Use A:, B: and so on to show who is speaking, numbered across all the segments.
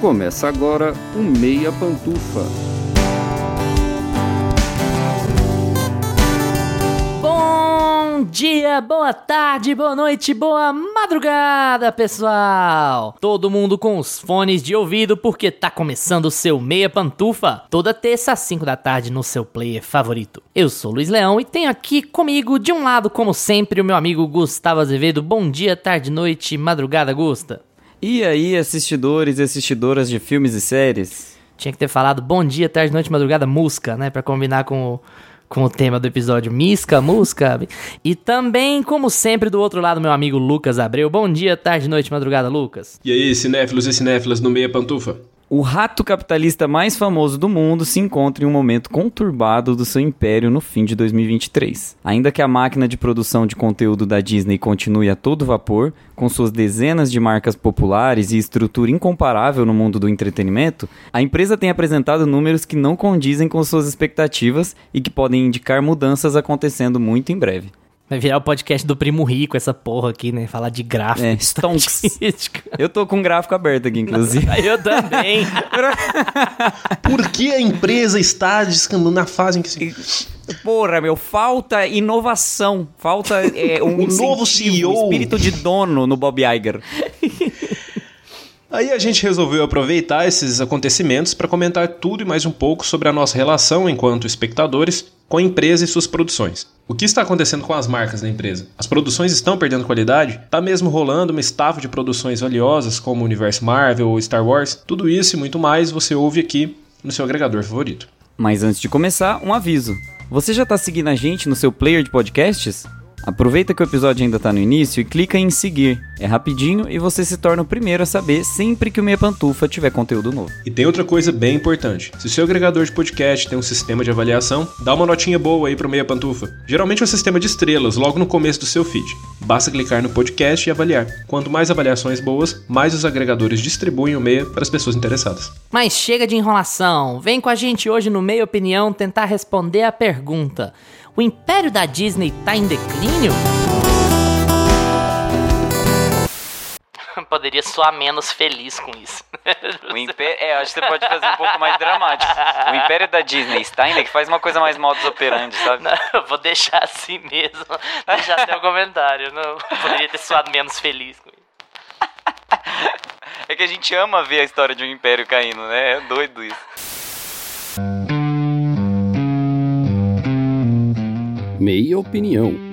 A: Começa agora o Meia Pantufa.
B: Bom dia, boa tarde, boa noite, boa madrugada, pessoal! Todo mundo com os fones de ouvido porque tá começando o seu Meia Pantufa, toda terça às 5 da tarde no seu player favorito. Eu sou Luiz Leão e tenho aqui comigo, de um lado, como sempre, o meu amigo Gustavo Azevedo. Bom dia, tarde, noite, madrugada, Gusta.
C: E aí, assistidores e assistidoras de filmes e séries?
B: Tinha que ter falado bom dia, tarde, noite, madrugada, música, né? Pra combinar com o, com o tema do episódio. Misca, música. E também, como sempre, do outro lado, meu amigo Lucas Abreu. Bom dia, tarde, noite, madrugada, Lucas.
D: E aí, cinéfilos e cinéfilas no Meia Pantufa?
C: O rato capitalista mais famoso do mundo se encontra em um momento conturbado do seu império no fim de 2023. Ainda que a máquina de produção de conteúdo da Disney continue a todo vapor, com suas dezenas de marcas populares e estrutura incomparável no mundo do entretenimento, a empresa tem apresentado números que não condizem com suas expectativas e que podem indicar mudanças acontecendo muito em breve.
B: Vai virar o podcast do Primo Rico, essa porra aqui, né? Falar de gráfico.
C: É, stonks. Eu tô com um gráfico aberto aqui, inclusive.
B: Eu também.
D: Por que a empresa está descambando na fase em que se...
C: Porra, meu, falta inovação. Falta é, um
D: O novo CEO.
C: espírito de dono no Bob Iger.
D: Aí a gente resolveu aproveitar esses acontecimentos para comentar tudo e mais um pouco sobre a nossa relação enquanto espectadores com a empresa e suas produções. O que está acontecendo com as marcas da empresa? As produções estão perdendo qualidade? Tá mesmo rolando uma estafa de produções valiosas como o universo Marvel ou Star Wars? Tudo isso e muito mais você ouve aqui no seu agregador favorito.
C: Mas antes de começar, um aviso. Você já tá seguindo a gente no seu player de podcasts? Aproveita que o episódio ainda tá no início e clica em seguir. É rapidinho e você se torna o primeiro a saber sempre que o Meia Pantufa tiver conteúdo novo.
D: E tem outra coisa bem importante. Se o seu agregador de podcast tem um sistema de avaliação, dá uma notinha boa aí pro Meia Pantufa. Geralmente é um sistema de estrelas, logo no começo do seu feed. Basta clicar no podcast e avaliar. Quanto mais avaliações boas, mais os agregadores distribuem o Meia para as pessoas interessadas.
B: Mas chega de enrolação. Vem com a gente hoje no Meio Opinião tentar responder a pergunta: O império da Disney tá em declínio? Poderia soar menos feliz com isso.
C: O império, é, acho que você pode fazer um pouco mais dramático. O Império da Disney está ainda que faz uma coisa mais modus operandi, sabe?
B: Não, eu vou deixar assim mesmo. Deixar até o comentário. Não, poderia ter soado menos feliz com isso.
C: É que a gente ama ver a história de um império caindo, né? É doido isso.
A: Meia opinião.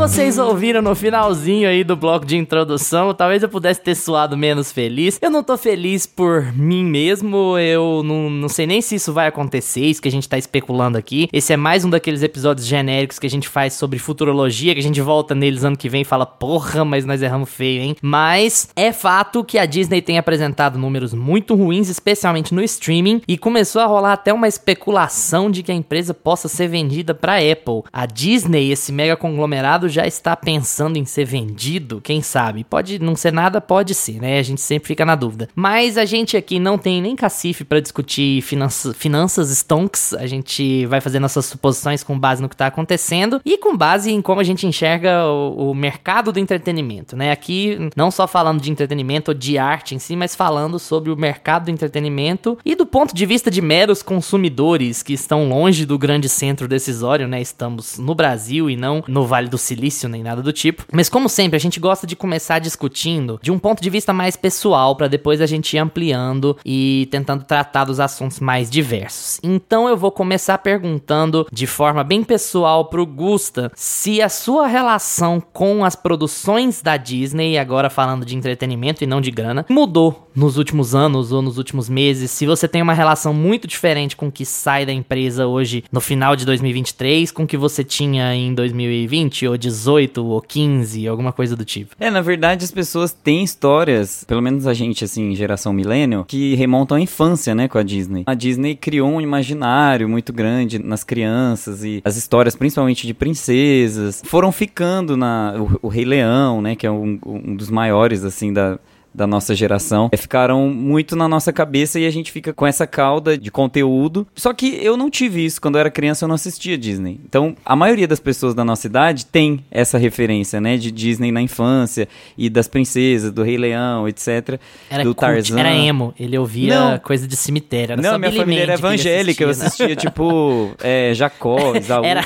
B: Vocês ouviram no finalzinho aí do bloco de introdução, talvez eu pudesse ter suado menos feliz. Eu não tô feliz por mim mesmo, eu não, não sei nem se isso vai acontecer, isso que a gente tá especulando aqui. Esse é mais um daqueles episódios genéricos que a gente faz sobre futurologia, que a gente volta neles ano que vem e fala, porra, mas nós erramos feio, hein? Mas é fato que a Disney tem apresentado números muito ruins, especialmente no streaming, e começou a rolar até uma especulação de que a empresa possa ser vendida pra Apple. A Disney, esse mega conglomerado, já está pensando em ser vendido, quem sabe? Pode não ser nada, pode ser, né? A gente sempre fica na dúvida. Mas a gente aqui não tem nem cacife pra discutir finanças, finanças stonks. A gente vai fazer nossas suposições com base no que tá acontecendo e com base em como a gente enxerga o, o mercado do entretenimento, né? Aqui não só falando de entretenimento ou de arte em si, mas falando sobre o mercado do entretenimento e do ponto de vista de meros consumidores que estão longe do grande centro decisório, né? Estamos no Brasil e não no Vale do Silício nem nada do tipo. Mas como sempre, a gente gosta de começar discutindo de um ponto de vista mais pessoal para depois a gente ir ampliando e tentando tratar dos assuntos mais diversos. Então eu vou começar perguntando de forma bem pessoal pro Gusta se a sua relação com as produções da Disney, agora falando de entretenimento e não de grana, mudou nos últimos anos ou nos últimos meses. Se você tem uma relação muito diferente com o que sai da empresa hoje no final de 2023 com o que você tinha em 2020 ou 18 ou 15, alguma coisa do tipo.
C: É, na verdade, as pessoas têm histórias, pelo menos a gente, assim, geração millennial, que remontam à infância, né, com a Disney. A Disney criou um imaginário muito grande nas crianças e as histórias, principalmente de princesas, foram ficando na... O, o Rei Leão, né, que é um, um dos maiores, assim, da da nossa geração é, ficaram muito na nossa cabeça e a gente fica com essa cauda de conteúdo. Só que eu não tive isso. Quando eu era criança, eu não assistia Disney. Então, a maioria das pessoas da nossa idade tem essa referência, né? De Disney na infância e das princesas, do Rei Leão, etc.
B: Era
C: do Tarzan.
B: era emo. Ele ouvia
C: Não.
B: coisa de cemitério. Era
C: Não, minha
B: Billy
C: família era evangélica. Eu
B: assistia, né?
C: assistia, tipo, é, Jacó, Isaú.
B: Era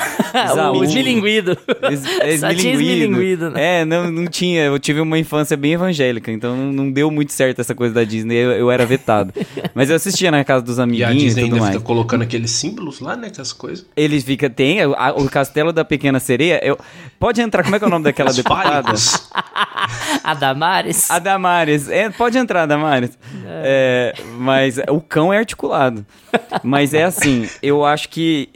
C: Isaú.
B: o esmilinguido.
C: Es- é
B: Só tinha
C: esmilinguido.
B: esmilinguido, né?
C: É, não, não tinha. Eu tive uma infância bem evangélica, então não, não deu muito certo essa coisa da Disney. Eu, eu era vetado. Mas eu assistia na casa dos
D: E a
C: amiguinhos e,
D: Disney
C: tudo
D: ainda
C: mais.
D: fica colocando aqueles símbolos lá, né? Aquelas coisas.
C: Eles fica tem a- o Castelo da Pequena Sereia. Eu, pode entrar. Como é que é o nome daquela deputada?
B: A Damares.
C: A Damares. É, pode entrar, Damares. É, mas o cão é articulado. Mas é assim, eu acho que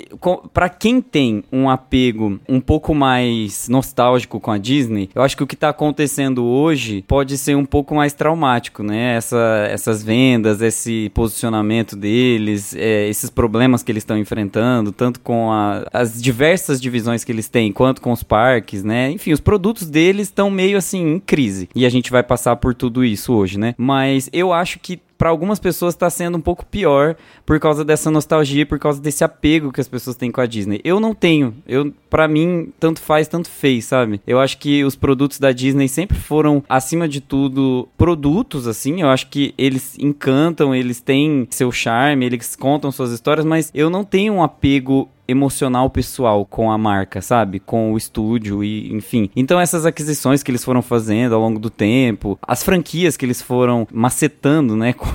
C: para quem tem um apego um pouco mais nostálgico com a Disney, eu acho que o que tá acontecendo hoje pode ser um pouco mais traumático, né? Essa, essas vendas, esse posicionamento deles, é, esses problemas que eles estão enfrentando, tanto com a- as diversas divisões que eles têm, quanto com os parques, né? Enfim, os produtos deles estão meio assim em crise. E a gente vai passar por tudo isso hoje, né? Mas eu acho que para algumas pessoas está sendo um pouco pior por causa dessa nostalgia, por causa desse apego que as pessoas têm com a Disney. Eu não tenho. Eu, para mim, tanto faz, tanto fez, sabe? Eu acho que os produtos da Disney sempre foram, acima de tudo, produtos, assim. Eu acho que eles encantam, eles têm seu charme, eles contam suas histórias, mas eu não tenho um apego emocional pessoal com a marca, sabe? Com o estúdio e, enfim. Então essas aquisições que eles foram fazendo ao longo do tempo, as franquias que eles foram macetando, né, com,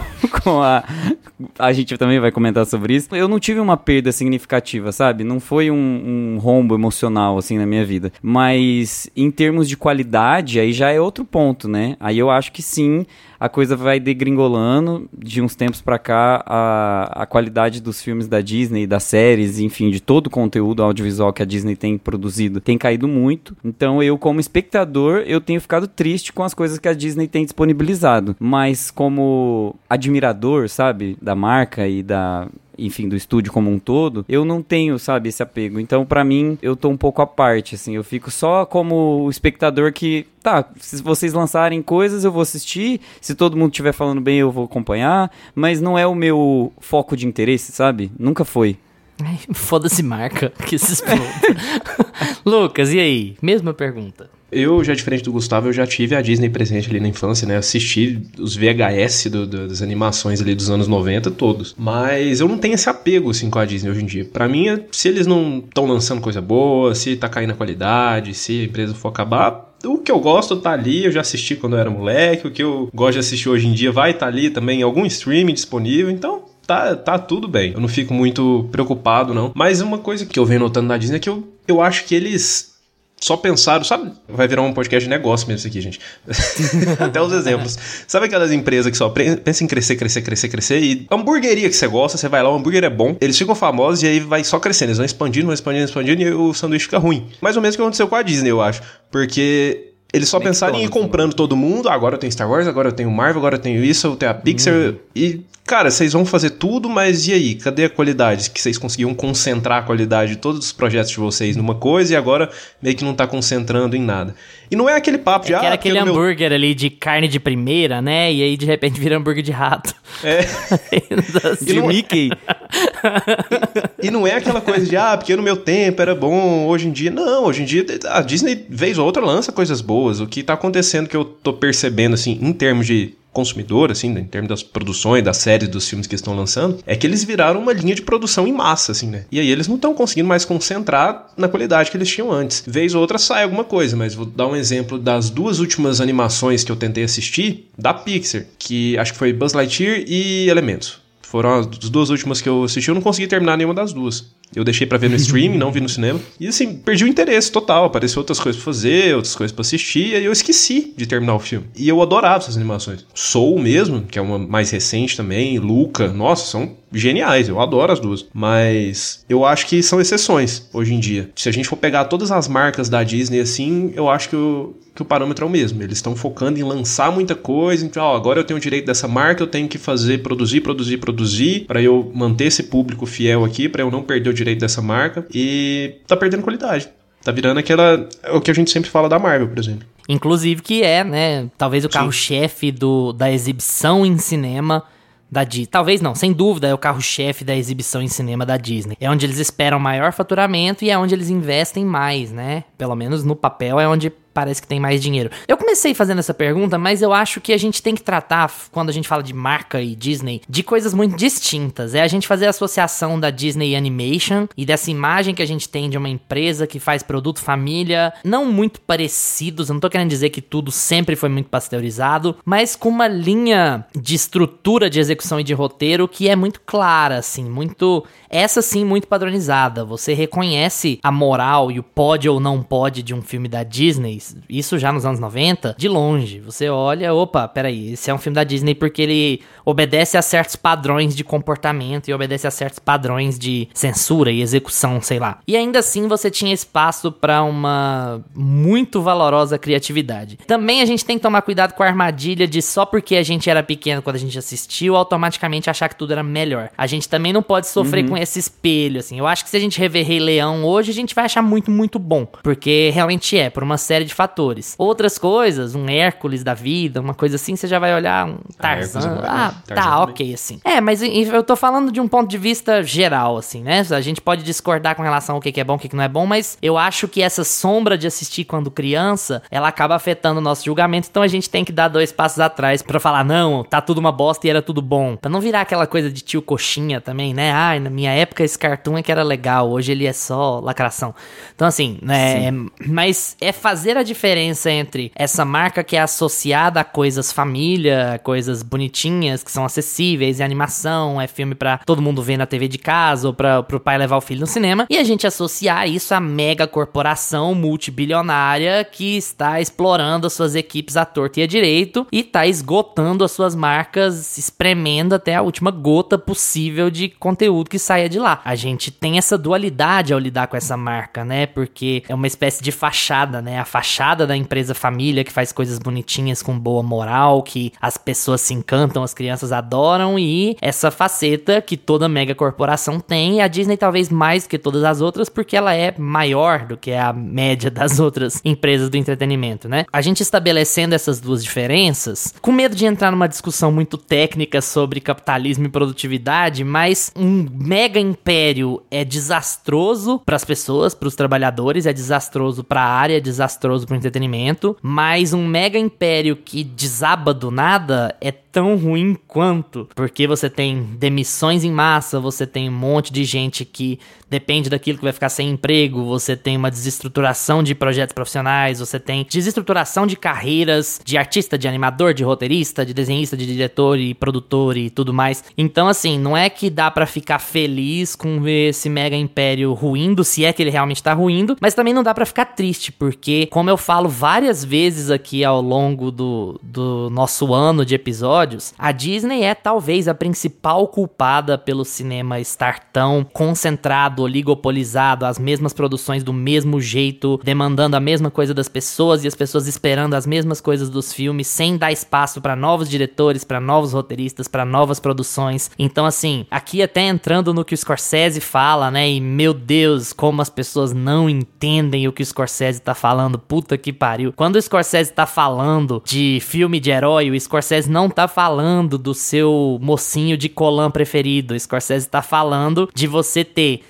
C: com a a gente também vai comentar sobre isso. Eu não tive uma perda significativa, sabe? Não foi um, um rombo emocional assim na minha vida. Mas em termos de qualidade, aí já é outro ponto, né? Aí eu acho que sim, a coisa vai degringolando de uns tempos pra cá a, a qualidade dos filmes da Disney, das séries, enfim, de todo o conteúdo audiovisual que a Disney tem produzido tem caído muito. Então eu como espectador, eu tenho ficado triste com as coisas que a Disney tem disponibilizado, mas como admirador, sabe, da marca e da enfim, do estúdio como um todo, eu não tenho, sabe, esse apego. Então, pra mim, eu tô um pouco à parte, assim. Eu fico só como o espectador que, tá, se vocês lançarem coisas, eu vou assistir. Se todo mundo estiver falando bem, eu vou acompanhar. Mas não é o meu foco de interesse, sabe? Nunca foi.
B: Foda-se marca que se exploda. Lucas, e aí? Mesma pergunta.
D: Eu, já diferente do Gustavo, eu já tive a Disney presente ali na infância, né? Assisti os VHS do- do- das animações ali dos anos 90 todos. Mas eu não tenho esse apego, assim, com a Disney hoje em dia. Pra mim, é- se eles não estão lançando coisa boa, se tá caindo a qualidade, se a empresa for acabar... O que eu gosto tá ali, eu já assisti quando eu era moleque. O que eu gosto de assistir hoje em dia vai estar ali também algum streaming disponível. Então, tá, tá tudo bem. Eu não fico muito preocupado, não. Mas uma coisa que eu venho notando na Disney é que eu, eu acho que eles só pensaram, sabe? Vai virar um podcast de negócio mesmo isso aqui, gente. Até os exemplos. Sabe aquelas empresas que só pensam em crescer, crescer, crescer, crescer e hamburgueria que você gosta, você vai lá, o hambúrguer é bom, eles ficam famosos e aí vai só crescendo, eles vão expandindo, vão expandindo, expandindo e o sanduíche fica ruim. Mais ou menos o que aconteceu com a Disney, eu acho. Porque eles só pensaram em ir
C: McDonald's,
D: comprando todo mundo, "Ah, agora eu tenho Star Wars, agora eu tenho Marvel, agora eu tenho isso, eu tenho a Pixar e Cara, vocês vão fazer tudo, mas e aí? Cadê a qualidade? Que vocês conseguiam concentrar a qualidade de todos os projetos de vocês numa coisa e agora meio que não tá concentrando em nada. E não é aquele papo de
B: É que era
D: ah,
B: aquele
D: no meu-
B: hambúrguer ali de carne de primeira, né? E aí de repente vira hambúrguer de rato.
D: É.
C: De
D: não-
C: Mickey.
D: E não é aquela coisa de, ah, porque no meu tempo era bom, hoje em dia. Não, hoje em dia a Disney, vez ou outra, lança coisas boas. O que tá acontecendo que eu tô percebendo, assim, em termos de consumidor, assim, né, em termos das produções, das séries, dos filmes que estão lançando, é que eles viraram uma linha de produção em massa, assim, né? E aí eles não estão conseguindo mais concentrar na qualidade que eles tinham antes. Vez ou outra sai alguma coisa, mas vou dar um exemplo das duas últimas animações que eu tentei assistir, da Pixar, que acho que foi Buzz Lightyear e Elementos. Foram as duas últimas que eu assisti, eu não consegui terminar nenhuma das duas. Eu deixei pra ver no streaming, não vi no cinema. E assim, perdi o interesse total. Apareceu outras coisas pra fazer, outras coisas pra assistir, e aí eu esqueci de terminar o filme. E eu adorava essas animações. Soul mesmo, que é uma mais recente também, Luca, nossa, são geniais, eu adoro as duas. Mas eu acho que são exceções hoje em dia. Se a gente for pegar todas as marcas da Disney assim, eu acho que o, que o parâmetro é o mesmo. Eles estão focando em lançar muita coisa. Então, ó, agora eu tenho o direito dessa marca, eu tenho que fazer, produzir, produzir, produzir, para eu manter esse público fiel aqui, para eu não perder o direito dessa marca. E tá perdendo qualidade. Tá virando aquela. É o que a gente sempre fala da Marvel, por exemplo.
B: Inclusive que é, né, talvez o carro-chefe da exibição em cinema da Disney. Talvez não, sem dúvida é o carro-chefe da exibição em cinema da Disney. É onde eles esperam maior faturamento e é onde eles investem mais, né? Pelo menos no papel é onde parece que tem mais dinheiro. Eu comecei fazendo essa pergunta, mas eu acho que a gente tem que tratar, quando a gente fala de marca e Disney, de coisas muito distintas. É a gente fazer a associação da Disney Animation e dessa imagem que a gente tem de uma empresa que faz produto família, não muito parecidos, eu não tô querendo dizer que tudo sempre foi muito pasteurizado, mas com uma linha de estrutura de execução e de roteiro que é muito clara, assim, muito. Essa sim, muito padronizada. Você reconhece a moral e o pode ou não pode de um filme da Disney isso já nos anos 90, de longe. Você olha, opa, peraí, esse é um filme da Disney porque ele obedece a certos padrões de comportamento e obedece a certos padrões de censura e execução, sei lá. E ainda assim você tinha espaço para uma muito valorosa criatividade. Também a gente tem que tomar cuidado com a armadilha de só porque a gente era pequeno quando a gente assistiu, automaticamente achar que tudo era melhor. A gente também não pode sofrer uhum. com esse espelho, assim. Eu acho que se a gente rever Rei Leão hoje, a gente vai achar muito, muito bom. Porque realmente é, por uma série de fatores. Outras coisas, um Hércules da vida, uma coisa assim, você já vai olhar um ah, Tarzan. Ah, ah Tarzan tá, ok, assim. É, mas eu tô falando de um ponto de vista geral, assim, né? A gente pode discordar com relação ao que é bom, o que não é bom, mas eu acho que essa sombra de assistir quando criança, ela acaba afetando o nosso julgamento, então a gente tem que dar dois passos atrás para falar, não, tá tudo uma bosta e era tudo bom. Pra não virar aquela coisa de tio coxinha também, né? Ai, na minha época esse cartoon é que era legal, hoje ele é só lacração. Então, assim, né? Mas é fazer a diferença entre essa marca que é associada a coisas família, coisas bonitinhas, que são acessíveis, é animação, é filme para todo mundo ver na TV de casa ou para pro pai levar o filho no cinema, e a gente associar isso à mega corporação multibilionária que está explorando as suas equipes à torta e à direito e está esgotando as suas marcas, espremendo até a última gota possível de conteúdo que saia de lá. A gente tem essa dualidade ao lidar com essa marca, né? Porque é uma espécie de fachada, né? A fachada da empresa família que faz coisas bonitinhas com boa moral, que as pessoas se encantam, as crianças adoram e essa faceta que toda mega corporação tem, a Disney talvez mais que todas as outras, porque ela é maior do que a média das outras empresas do entretenimento, né? A gente estabelecendo essas duas diferenças, com medo de entrar numa discussão muito técnica sobre capitalismo e produtividade, mas um mega império é desastroso para as pessoas, para os trabalhadores, é desastroso para a área, é desastroso para o entretenimento, mas um mega império que desaba do nada é tão ruim quanto, porque você tem demissões em massa, você tem um monte de gente que depende daquilo que vai ficar sem emprego, você tem uma desestruturação de projetos profissionais, você tem desestruturação de carreiras de artista, de animador, de roteirista, de desenhista, de diretor e produtor e tudo mais. Então, assim, não é que dá para ficar feliz com ver esse mega império ruindo, se é que ele realmente tá ruindo, mas também não dá para ficar triste, porque, como eu falo várias vezes aqui ao longo do, do nosso ano de episódios, episódios, a Disney é talvez a principal culpada pelo cinema estar tão concentrado, oligopolizado, as mesmas produções do mesmo jeito, demandando a mesma coisa das pessoas e as pessoas esperando as mesmas coisas dos filmes, sem dar espaço para novos diretores, para novos roteiristas, para novas produções. Então, assim, aqui até entrando no que o Scorsese fala, né? E meu Deus, como as pessoas não entendem o que o Scorsese tá falando. Puta que pariu. Quando o Scorsese tá falando de filme de herói, o Scorsese não tá falando do seu mocinho de colã preferido. Scorsese tá falando de você ter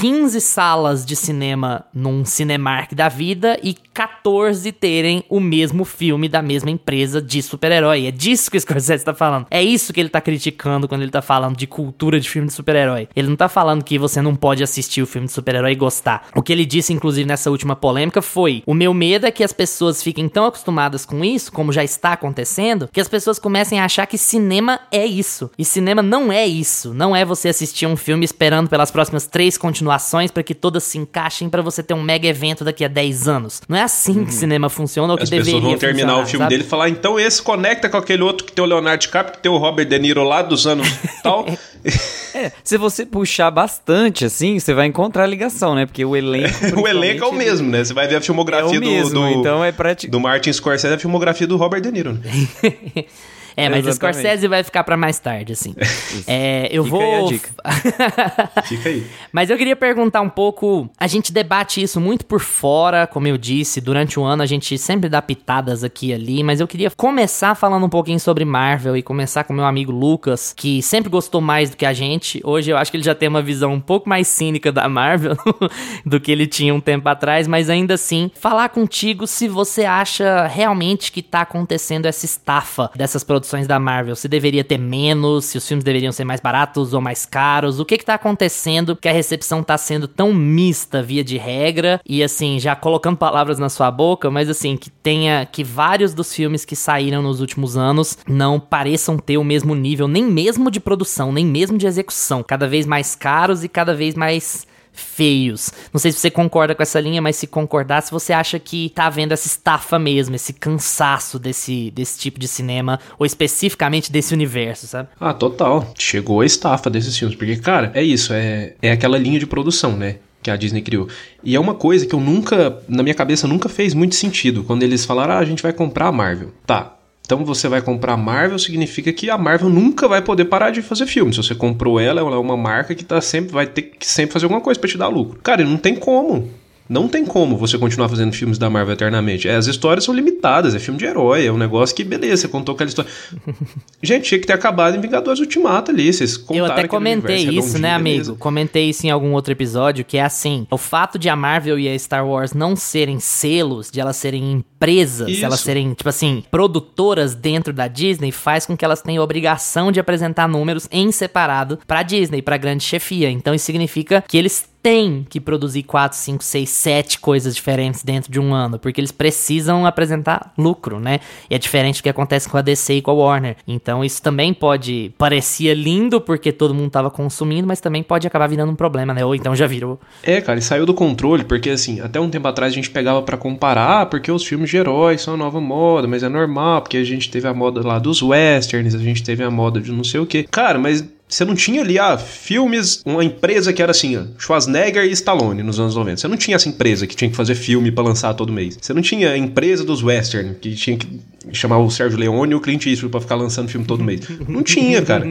B: 15 salas de cinema num Cinemark da vida e 14 terem o mesmo filme da mesma empresa de super-herói. É disso que o Scorsese tá falando. É isso que ele tá criticando quando ele tá falando de cultura de filme de super-herói. Ele não tá falando que você não pode assistir o filme de super-herói e gostar. O que ele disse, inclusive, nessa última polêmica foi: o meu medo é que as pessoas fiquem tão acostumadas com isso, como já está acontecendo, que as pessoas comecem a achar que cinema é isso. E cinema não é isso. Não é você assistir um filme esperando pelas próximas três continuações para que todas se encaixem para você ter um mega evento daqui a 10 anos. Não é assim uhum. que cinema funciona ou que deveria
D: As pessoas vão terminar o filme
B: sabe?
D: dele e falar, então esse conecta com aquele outro que tem o Leonardo DiCaprio, que tem o Robert De Niro lá dos anos tal.
C: é, se você puxar bastante, assim, você vai encontrar a ligação, né? Porque o elenco...
D: o elenco é o mesmo, né? Você vai ver a filmografia é do, mesmo, do, então é prati... do Martin Scorsese, a filmografia do Robert De Niro. Né?
B: É, mas
C: Exatamente.
B: Scorsese vai ficar pra mais tarde, assim. É, eu
C: Fica
B: vou.
C: aí a dica.
D: Fica aí.
B: Mas eu queria perguntar um pouco. A gente debate isso muito por fora, como eu disse, durante o ano a gente sempre dá pitadas aqui e ali, mas eu queria começar falando um pouquinho sobre Marvel e começar com meu amigo Lucas, que sempre gostou mais do que a gente. Hoje eu acho que ele já tem uma visão um pouco mais cínica da Marvel do que ele tinha um tempo atrás, mas ainda assim, falar contigo se você acha realmente que tá acontecendo essa estafa dessas produções da Marvel. Se deveria ter menos, se os filmes deveriam ser mais baratos ou mais caros, o que que tá acontecendo que a recepção tá sendo tão mista via de regra? E assim, já colocando palavras na sua boca, mas assim, que tenha que vários dos filmes que saíram nos últimos anos não pareçam ter o mesmo nível, nem mesmo de produção, nem mesmo de execução, cada vez mais caros e cada vez mais feios. Não sei se você concorda com essa linha, mas se concordar, se você acha que tá vendo essa estafa mesmo, esse cansaço desse, desse tipo de cinema, ou especificamente desse universo, sabe?
D: Ah, total. Chegou a estafa desses filmes. Porque, cara, é isso. É, é aquela linha de produção, né? Que a Disney criou. E é uma coisa que eu nunca, na minha cabeça, nunca fez muito sentido. Quando eles falaram, ah, a gente vai comprar a Marvel. Tá. Então você vai comprar a Marvel, significa que a Marvel nunca vai poder parar de fazer filme. Se você comprou ela, ela é uma marca que tá sempre, vai ter que sempre fazer alguma coisa pra te dar lucro. Cara, não tem como. Não tem como você continuar fazendo filmes da Marvel eternamente. É, as histórias são limitadas, é filme de herói, é um negócio que, beleza, você contou aquela história. Gente, tinha que ter acabado em Vingadores Ultimato ali. Vocês
B: Eu
D: contaram
B: até
D: aquele
B: comentei isso, né, amigo?
D: beleza.
B: Comentei isso em algum outro episódio, que é assim, o fato de a Marvel e a Star Wars não serem selos, de elas serem empresas,
D: Isso.
B: elas serem, tipo assim, produtoras dentro da Disney, faz com que elas tenham a obrigação de apresentar números em separado pra Disney, pra grande chefia. Então isso significa que eles têm que produzir 4, 5, 6, 7 coisas diferentes dentro de um ano, porque eles precisam apresentar lucro, né? E é diferente do que acontece com a DC e com a Warner. Então isso também pode parecia lindo porque todo mundo tava consumindo, mas também pode acabar virando um problema, né? Ou então já virou.
D: É, cara, e saiu do controle, porque assim, até um tempo atrás a gente pegava pra comparar, ah, porque os filmes de heróis são a nova moda, mas é normal, porque a gente teve a moda lá dos westerns, a gente teve a moda de não sei o quê. Cara, mas você não tinha ali, ah, filmes, uma empresa que era assim, ó, Schwarzenegger e Stallone nos anos 90. Você não tinha essa empresa que tinha que fazer filme pra lançar todo mês. Você não tinha a empresa dos western, que tinha que chamar o Sérgio Leone e o Clint Eastwood pra ficar lançando filme todo mês. Não tinha, cara.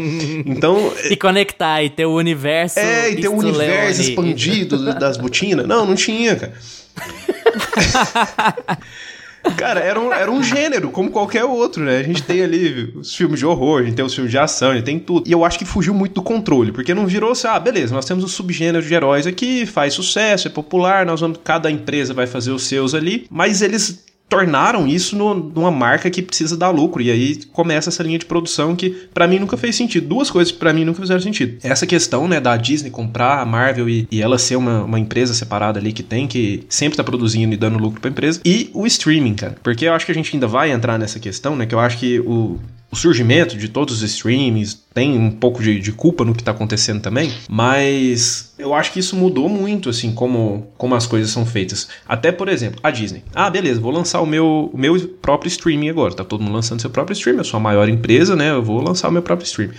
D: Então,
B: E conectar e ter o universo.
D: é, e ter o universo
B: Leone.
D: expandido das botinas. Não, não tinha, cara. Cara, era um, era um gênero, como qualquer outro, né? A gente tem ali os filmes de horror, a gente tem os filmes de ação, a gente tem tudo. E eu acho que fugiu muito do controle, porque não virou assim, ah, beleza, nós temos o subgênero de heróis aqui, faz sucesso, é popular, nós vamos, cada empresa vai fazer os seus ali, mas eles tornaram isso no- numa marca que precisa dar lucro. E aí começa essa linha de produção que pra mim nunca fez sentido. Duas coisas que pra mim nunca fizeram sentido. Essa questão, né, da Disney comprar a Marvel e, e ela ser uma, uma empresa separada ali que tem, que sempre tá produzindo e dando lucro pra empresa. E o streaming, cara. Porque eu acho que a gente ainda vai entrar nessa questão, né, que eu acho que o, o surgimento de todos os streamings tem um pouco de, de culpa no que tá acontecendo também, mas eu acho que isso mudou muito, assim, como, como as coisas são feitas. Até, por exemplo, a Disney. Ah, beleza, vou lançar o meu, o meu próprio streaming agora. Tá todo mundo lançando seu próprio streaming, eu sou a maior empresa, né? Eu vou lançar o meu próprio streaming.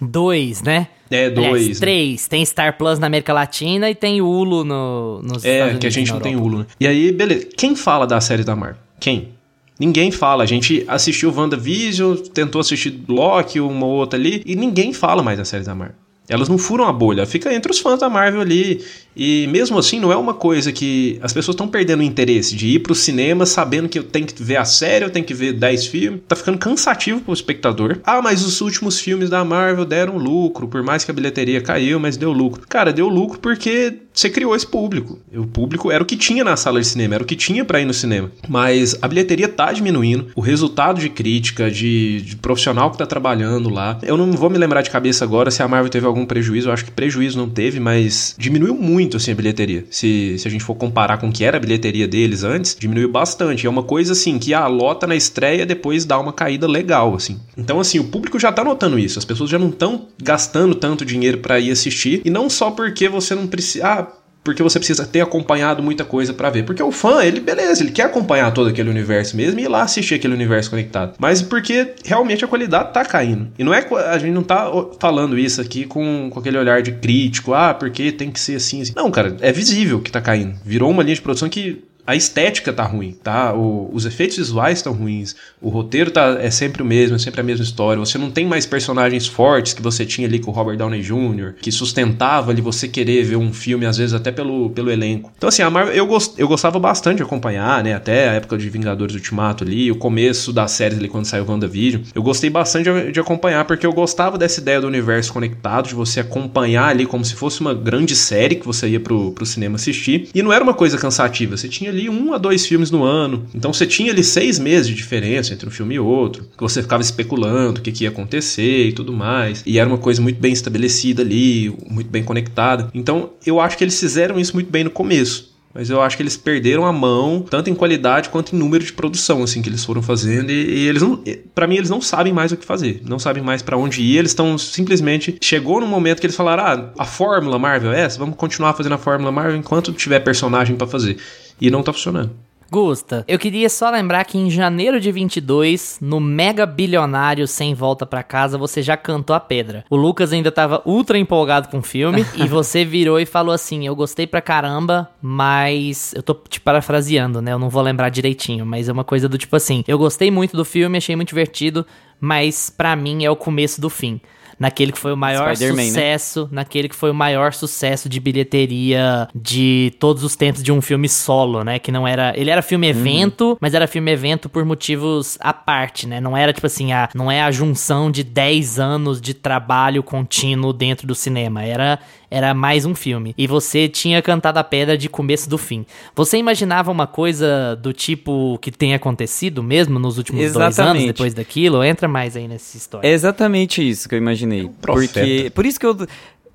B: Dois, né?
D: É,
B: Aliás,
D: dois. né?
B: três. Tem Star Plus na América Latina e tem Hulu no, nos Estados
D: É,
B: Unidos
D: que a gente não tem. Hulu, né? E aí, beleza. Quem fala da série da Marvel? Quem? Ninguém fala. A gente assistiu WandaVision, tentou assistir Loki, uma ou outra ali, e ninguém fala mais da série da Marvel. Elas não furam a bolha, fica entre os fãs da Marvel ali. E mesmo assim, não é uma coisa que as pessoas estão perdendo o interesse de ir pro cinema sabendo que eu tenho que ver a série, eu tenho que ver 10 filmes. Tá ficando cansativo pro espectador. Ah, mas os últimos filmes da Marvel deram lucro, por mais que a bilheteria caiu, mas deu lucro. Cara, deu lucro porque você criou esse público. O público era o que tinha na sala de cinema, era o que tinha pra ir no cinema. Mas a bilheteria tá diminuindo, o resultado de crítica, de, de profissional que tá trabalhando lá. Eu não vou me lembrar de cabeça agora se a Marvel teve algum prejuízo, eu acho que prejuízo não teve, mas diminuiu muito assim a bilheteria. Se, se a gente for comparar com o que era a bilheteria deles antes, diminuiu bastante. É uma coisa assim que a lota na estreia depois dá uma caída legal assim. Então assim, o público já tá notando isso. As pessoas já não estão gastando tanto dinheiro pra ir assistir e não só porque você não precisa, ah, porque você precisa ter acompanhado muita coisa pra ver. Porque o fã, ele, beleza, ele quer acompanhar todo aquele universo mesmo e ir lá assistir aquele universo conectado. Mas porque realmente a qualidade tá caindo. E não é a gente não tá falando isso aqui com, com aquele olhar de crítico, ah, porque tem que ser assim, assim. Não, cara, é visível que tá caindo. Virou uma linha de produção que a estética tá ruim, tá? O, os efeitos visuais estão ruins, o roteiro tá, é sempre o mesmo, é sempre a mesma história. Você não tem mais personagens fortes que você tinha ali com o Robert Downey Jr., que sustentava ali você querer ver um filme, às vezes até pelo, pelo elenco. Então, assim, a Marvel, eu, gost, eu gostava bastante de acompanhar, né? Até a época de Vingadores Ultimato ali, o começo das séries ali quando saiu o WandaVision. Eu gostei bastante de, de acompanhar, porque eu gostava dessa ideia do universo conectado, de você acompanhar ali como se fosse uma grande série que você ia pro, pro cinema assistir. E não era uma coisa cansativa, você tinha ali um a dois filmes no ano. Então você tinha ali seis meses de diferença entre um filme e outro, que você ficava especulando o que, que ia acontecer e tudo mais. E era uma coisa muito bem estabelecida ali, muito bem conectada. Então eu acho que eles fizeram isso muito bem no começo. Mas eu acho que eles perderam a mão, tanto em qualidade quanto em número de produção, assim, que eles foram fazendo, e, e eles não, para mim, eles não sabem mais o que fazer, não sabem mais para onde ir, eles estão simplesmente, chegou no momento que eles falaram, ah, a fórmula Marvel é essa, vamos continuar fazendo a fórmula Marvel enquanto tiver personagem para fazer, e não tá funcionando.
B: Gusta, eu queria só lembrar que em janeiro de 22, no mega bilionário Sem Volta para Casa, você já cantou a pedra. O Lucas ainda tava ultra empolgado com o filme e você virou e falou assim: Eu gostei pra caramba, mas. Eu tô te parafraseando, né? Eu não vou lembrar direitinho, mas é uma coisa do tipo assim: Eu gostei muito do filme, achei muito divertido, mas para mim é o começo do fim naquele que foi o maior né? sucesso, né? naquele que foi o maior sucesso de bilheteria de todos os tempos de um filme solo, né? Que não era. Ele era filme evento, uhum. mas era filme evento por motivos à parte, né? Não era tipo assim, a, não é a junção de 10 anos de trabalho contínuo dentro do cinema. Era era mais um filme. E você tinha cantado a pedra de começo do fim. Você imaginava uma coisa do tipo que tem acontecido mesmo nos últimos Exatamente. dois anos depois daquilo? Entra mais aí nessa história.
C: É exatamente isso que eu imaginei. É um porque. Por isso que eu.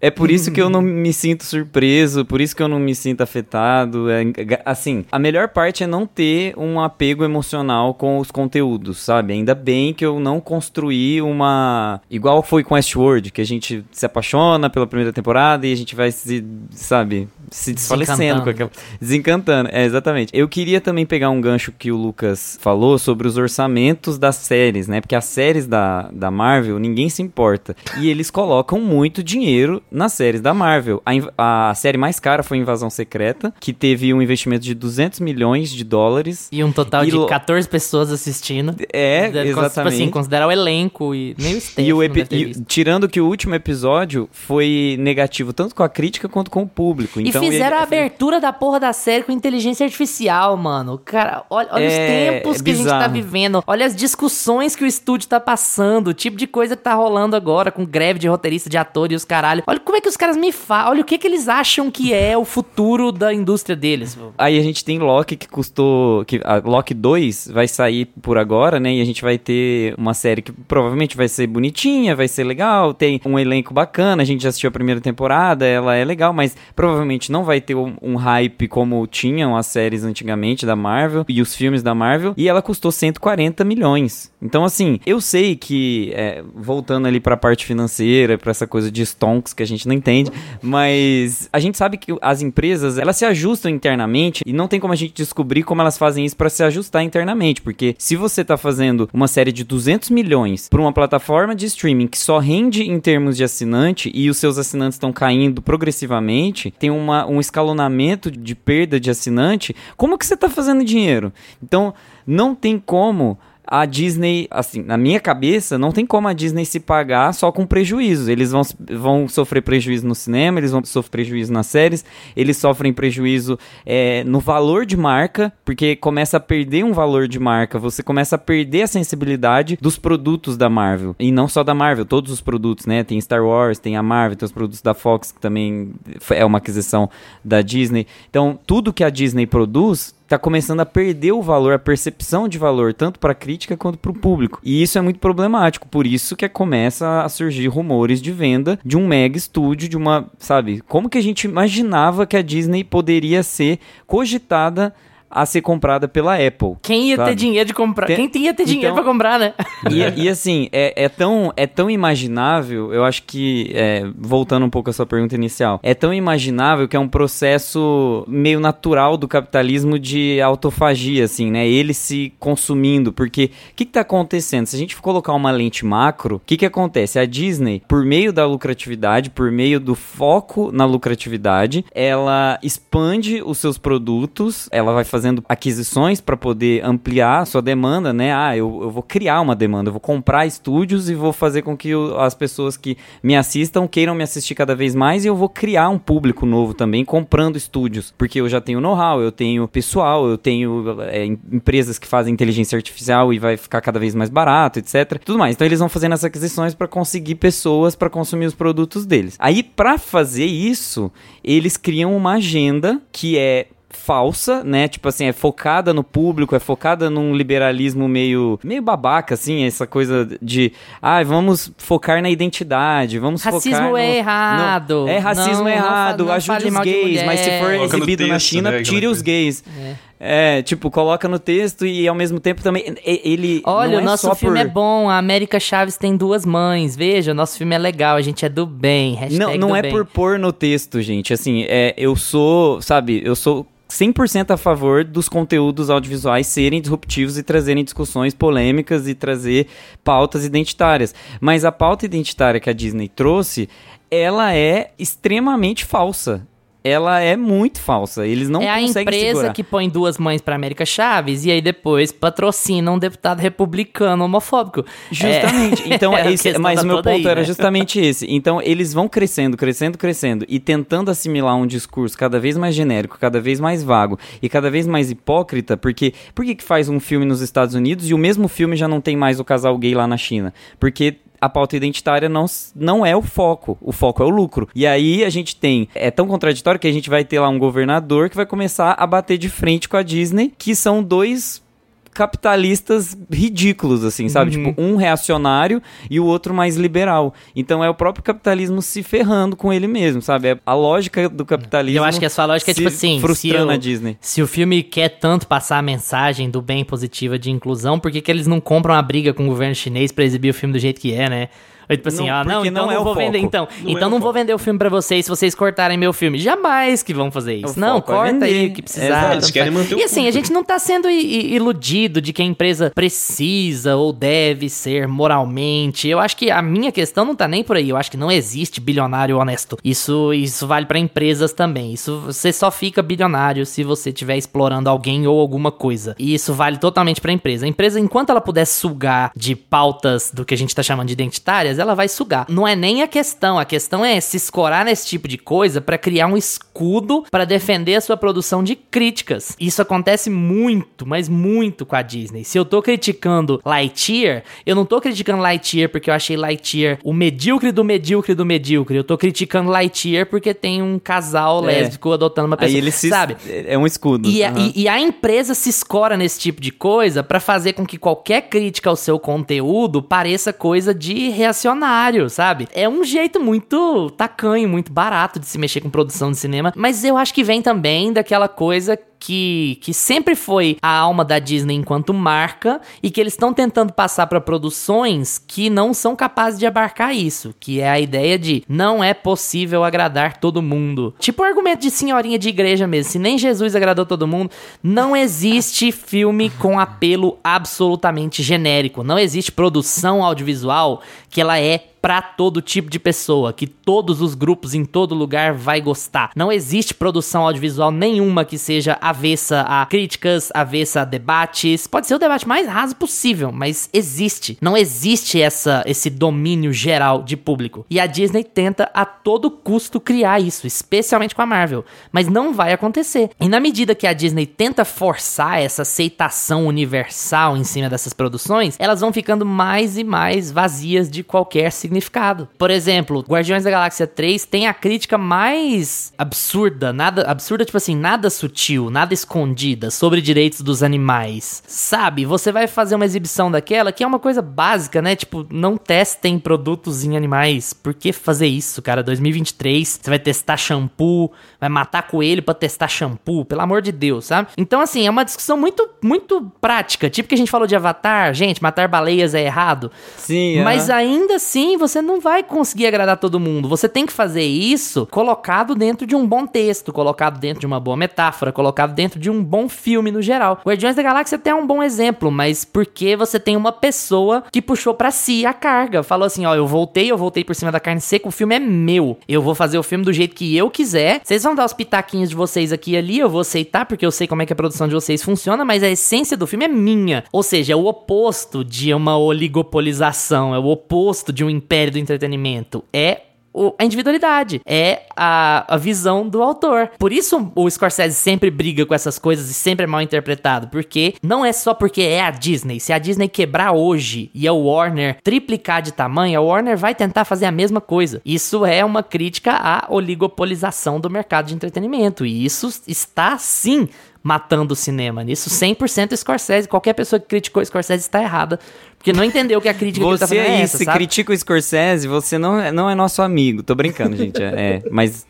C: É por isso que eu não me sinto surpreso, por isso que eu não me sinto afetado. É, assim, a melhor parte é não ter um apego emocional com os conteúdos, sabe? Ainda bem que eu não construí uma. Igual foi com Westworld, que a gente se apaixona pela primeira temporada e a gente vai se, sabe, se desfalecendo com aquela. Desencantando, é, exatamente. Eu queria também pegar um gancho que o Lucas falou sobre os orçamentos das séries, né? Porque as séries da, da Marvel, ninguém se importa. E eles colocam muito dinheiro nas séries da Marvel. A, a, série mais cara foi Invasão Secreta, que teve um investimento de 200 milhões de dólares.
B: E um total e de 14 pessoas assistindo.
C: É, exatamente. Tipo
B: assim, considerar o elenco e nem o staff.
C: E o e, tirando que o último episódio foi negativo tanto com a crítica quanto com o público.
B: E então, fizeram ele, a abertura da porra da série com inteligência artificial, mano. Cara, olha, olha é, os tempos é que a gente tá vivendo. Olha as discussões que o estúdio tá passando. O tipo de coisa que tá rolando agora com greve de roteirista, de ator e os caralho. Olha como é que os caras me falam, olha o que que eles acham que é o futuro da indústria deles.
C: Aí a gente tem Loki que custou, que a Loki 2 vai sair por agora, né? E a gente vai ter uma série que provavelmente vai ser bonitinha, vai ser legal, tem um elenco bacana, a gente já assistiu a primeira temporada, ela é legal, mas provavelmente não vai ter um, um hype como tinham as séries antigamente da Marvel e os filmes da Marvel, e ela custou 140 milhões. Então assim, eu sei que é, voltando ali para a parte financeira, para essa coisa de stonks que a gente não entende, mas a gente sabe que as empresas, elas se ajustam internamente e não tem como a gente descobrir como elas fazem isso para se ajustar internamente, porque se você tá fazendo uma série de 200 milhões para uma plataforma de streaming que só rende em termos de assinante e os seus assinantes estão caindo progressivamente, tem uma, um escalonamento de perda de assinante, como que você tá fazendo dinheiro? Então, não tem como a Disney, assim, na minha cabeça, não tem como a Disney se pagar só com prejuízo. Eles vão, vão sofrer prejuízo no cinema, eles vão sofrer prejuízo nas séries, eles sofrem prejuízo é, no valor de marca, porque começa a perder um valor de marca, você começa a perder a sensibilidade dos produtos da Marvel. E não só da Marvel, todos os produtos, né? Tem Star Wars, tem a Marvel, tem os produtos da Fox, que também é uma aquisição da Disney. Então, tudo que a Disney produz está começando a perder o valor, a percepção de valor, tanto para a crítica quanto para o público. E isso é muito problemático, por isso que começa a surgir rumores de venda de um mega estúdio, de uma, sabe, como que a gente imaginava que a Disney poderia ser cogitada a ser comprada pela Apple.
B: Quem ia sabe? ter dinheiro de comprar? Tem... Quem ia ter dinheiro então, para comprar, né?
C: E, e, assim, é, é, tão, é tão imaginável, eu acho que, é, voltando um pouco à sua pergunta inicial, é tão imaginável que é um processo meio natural do capitalismo de autofagia, assim, né? Ele se consumindo, porque o que, que tá acontecendo? Se a gente colocar uma lente macro, o que, que acontece? A Disney, por meio da lucratividade, por meio do foco na lucratividade, ela expande os seus produtos, ela vai fazer fazendo aquisições para poder ampliar a sua demanda, né? Ah, eu, eu vou criar uma demanda, eu vou comprar estúdios e vou fazer com que o, as pessoas que me assistam queiram me assistir cada vez mais e eu vou criar um público novo também comprando estúdios, porque eu já tenho know-how, eu tenho pessoal, eu tenho é, empresas que fazem inteligência artificial e vai ficar cada vez mais barato, etc. Tudo mais. Então eles vão fazendo essas aquisições para conseguir pessoas para consumir os produtos deles. Aí para fazer isso, eles criam uma agenda que é falsa, né? Tipo assim, é focada no público, é focada num liberalismo meio meio babaca assim, essa coisa de, ah, vamos focar na identidade, vamos
B: racismo
C: focar no,
B: é errado.
C: No, é racismo
B: não,
C: errado,
B: não,
C: ajude os gays, mas se for
D: Coloca
C: exibido na
D: texto,
C: China,
D: né,
C: tire os gays.
B: É.
C: É, tipo, coloca no texto e ao mesmo tempo também ele
B: Olha, o
C: é
B: nosso filme
C: por...
B: é bom, a América Chaves tem duas mães. Veja, o nosso filme é legal, a gente é do bem.
C: Não, não é
B: bem.
C: por pôr no texto, gente. Assim, é, eu sou, sabe, eu sou 100% a favor dos conteúdos audiovisuais serem disruptivos e trazerem discussões polêmicas e trazer pautas identitárias. Mas a pauta identitária que a Disney trouxe, ela é extremamente falsa. Ela é muito falsa. Eles não
B: é a
C: conseguem
B: empresa
C: segurar.
B: que põe duas mães pra América Chaves e aí depois patrocina um deputado republicano homofóbico.
C: Justamente. Então,
B: é a
C: esse- mas
B: tá
C: o meu ponto
B: aí,
C: era
B: né?
C: justamente esse. Então, eles vão crescendo, crescendo, crescendo e tentando assimilar um discurso cada vez mais genérico, cada vez mais vago e cada vez mais hipócrita, porque por que faz um filme nos Estados Unidos e o mesmo filme já não tem mais o casal gay lá na China? Porque a pauta identitária não, não é o foco. O foco é o lucro. E aí a gente tem. É tão contraditório que a gente vai ter lá um governador que vai começar a bater de frente com a Disney, que são dois capitalistas ridículos, assim, sabe?
B: Uhum.
C: Tipo, um reacionário e o outro mais liberal. Então é o próprio capitalismo se ferrando com ele mesmo, sabe? É a lógica do capitalismo.
B: Eu acho que a sua lógica é tipo assim, se
C: Frustrando
B: eu-
C: a Disney.
B: Se o filme quer tanto passar a mensagem do bem positiva de inclusão, por que, que eles não compram a briga com o governo chinês pra exibir o filme do jeito que é, né? Ou tipo assim,
C: Não,
B: ah, não, então
C: não
B: não,
C: é o
B: vou vender,
C: foco.
B: então.
D: Não é
B: então
D: o
B: não vou vender o filme pra vocês se vocês cortarem meu filme. Jamais que vão fazer isso.
C: O
B: não,
C: é
B: corta aí
C: vender.
B: o que precisar.
D: Eles querem manter
B: E assim, a gente não tá sendo iludido de que a empresa precisa ou deve ser moralmente. Eu acho que a minha questão não tá nem por aí. Eu acho que não existe bilionário honesto. Isso, isso vale pra empresas também. Isso você só fica bilionário se você estiver explorando alguém ou alguma coisa. E isso vale totalmente pra empresa. A empresa, enquanto ela puder sugar de pautas do que a gente tá chamando de identitárias, ela vai sugar. Não é nem a questão. A questão é se escorar nesse tipo de coisa pra criar um escudo pra defender a sua produção de críticas. Isso acontece muito, mas muito com a Disney. Se eu tô criticando Lightyear, eu não tô criticando Lightyear porque eu achei Lightyear o medíocre do medíocre do medíocre. Eu tô criticando Lightyear porque tem um casal
C: É.
B: lésbico adotando uma pessoa.
C: Aí ele se.
B: Sabe?
C: É um escudo.
B: E, a-
C: Aham.
B: e- e a empresa se escora nesse tipo de coisa pra fazer com que qualquer crítica ao seu conteúdo pareça coisa de reacionário, sabe? É um jeito muito tacanho, muito barato de se mexer com produção de cinema, mas eu acho que vem também daquela coisa que, que sempre foi a alma da Disney enquanto marca e que eles estão tentando passar pra produções que não são capazes de abarcar isso, que é a ideia de não é possível agradar todo mundo. Tipo o argumento de senhorinha de igreja mesmo, se nem Jesus agradou todo mundo, não existe filme com apelo absolutamente genérico, não existe produção audiovisual que ela é pra todo tipo de pessoa, que todos os grupos em todo lugar vai gostar. Não existe produção audiovisual nenhuma que seja avessa a críticas, avessa a debates. Pode ser o debate mais raso possível, mas existe. Não existe essa esse domínio geral de público. E a Disney tenta a todo custo criar isso, especialmente com a Marvel, mas não vai acontecer. E na medida que a Disney tenta forçar essa aceitação universal em cima dessas produções, elas vão ficando mais e mais vazias de qualquer significado. Por exemplo, Guardiões da Galáxia 3 tem a crítica mais absurda, nada absurda, tipo assim, nada sutil, nada escondida sobre direitos dos animais. Sabe? Você vai fazer uma exibição daquela que é uma coisa básica, né? Tipo, não testem produtos em animais. Por que fazer isso, cara? 2023, você vai testar shampoo, vai matar coelho pra testar shampoo, pelo amor de Deus, sabe? Então, assim, é uma discussão muito, muito prática. Tipo que a gente falou de Avatar, gente, matar baleias é errado.
C: Sim,
B: Mas ainda assim, você não vai conseguir agradar todo mundo. Você tem que fazer isso colocado dentro de um bom texto, colocado dentro de uma boa metáfora, colocado dentro de um bom filme no geral. Guardiões da Galáxia até é um bom exemplo, mas porque você tem uma pessoa que puxou para si a carga, falou assim, ó, eu voltei, eu voltei por cima da carne seca, o filme é meu. Eu vou fazer o filme do jeito que eu quiser. Vocês vão dar os pitaquinhos de vocês aqui e ali, eu vou aceitar porque eu sei como é que a produção de vocês funciona, mas a essência do filme é minha. Ou seja, é o oposto de uma oligopolização, é o oposto de um império do entretenimento. É o, a individualidade, é a, a visão do autor. Por isso o Scorsese sempre briga com essas coisas e sempre é mal interpretado, porque não é só porque é a Disney. Se a Disney quebrar hoje e a Warner triplicar de tamanho, a Warner vai tentar fazer a mesma coisa. Isso é uma crítica à oligopolização do mercado de entretenimento, e isso está sim matando o cinema. Nisso 100% Scorsese, qualquer pessoa que criticou Scorsese está errada, porque não entendeu que a crítica
C: você
B: que ele tá fazendo é
C: aí,
B: essa,
C: se
B: sabe?
C: critica o Scorsese, você não é, não é nosso amigo. Tô brincando, gente. É, é, mas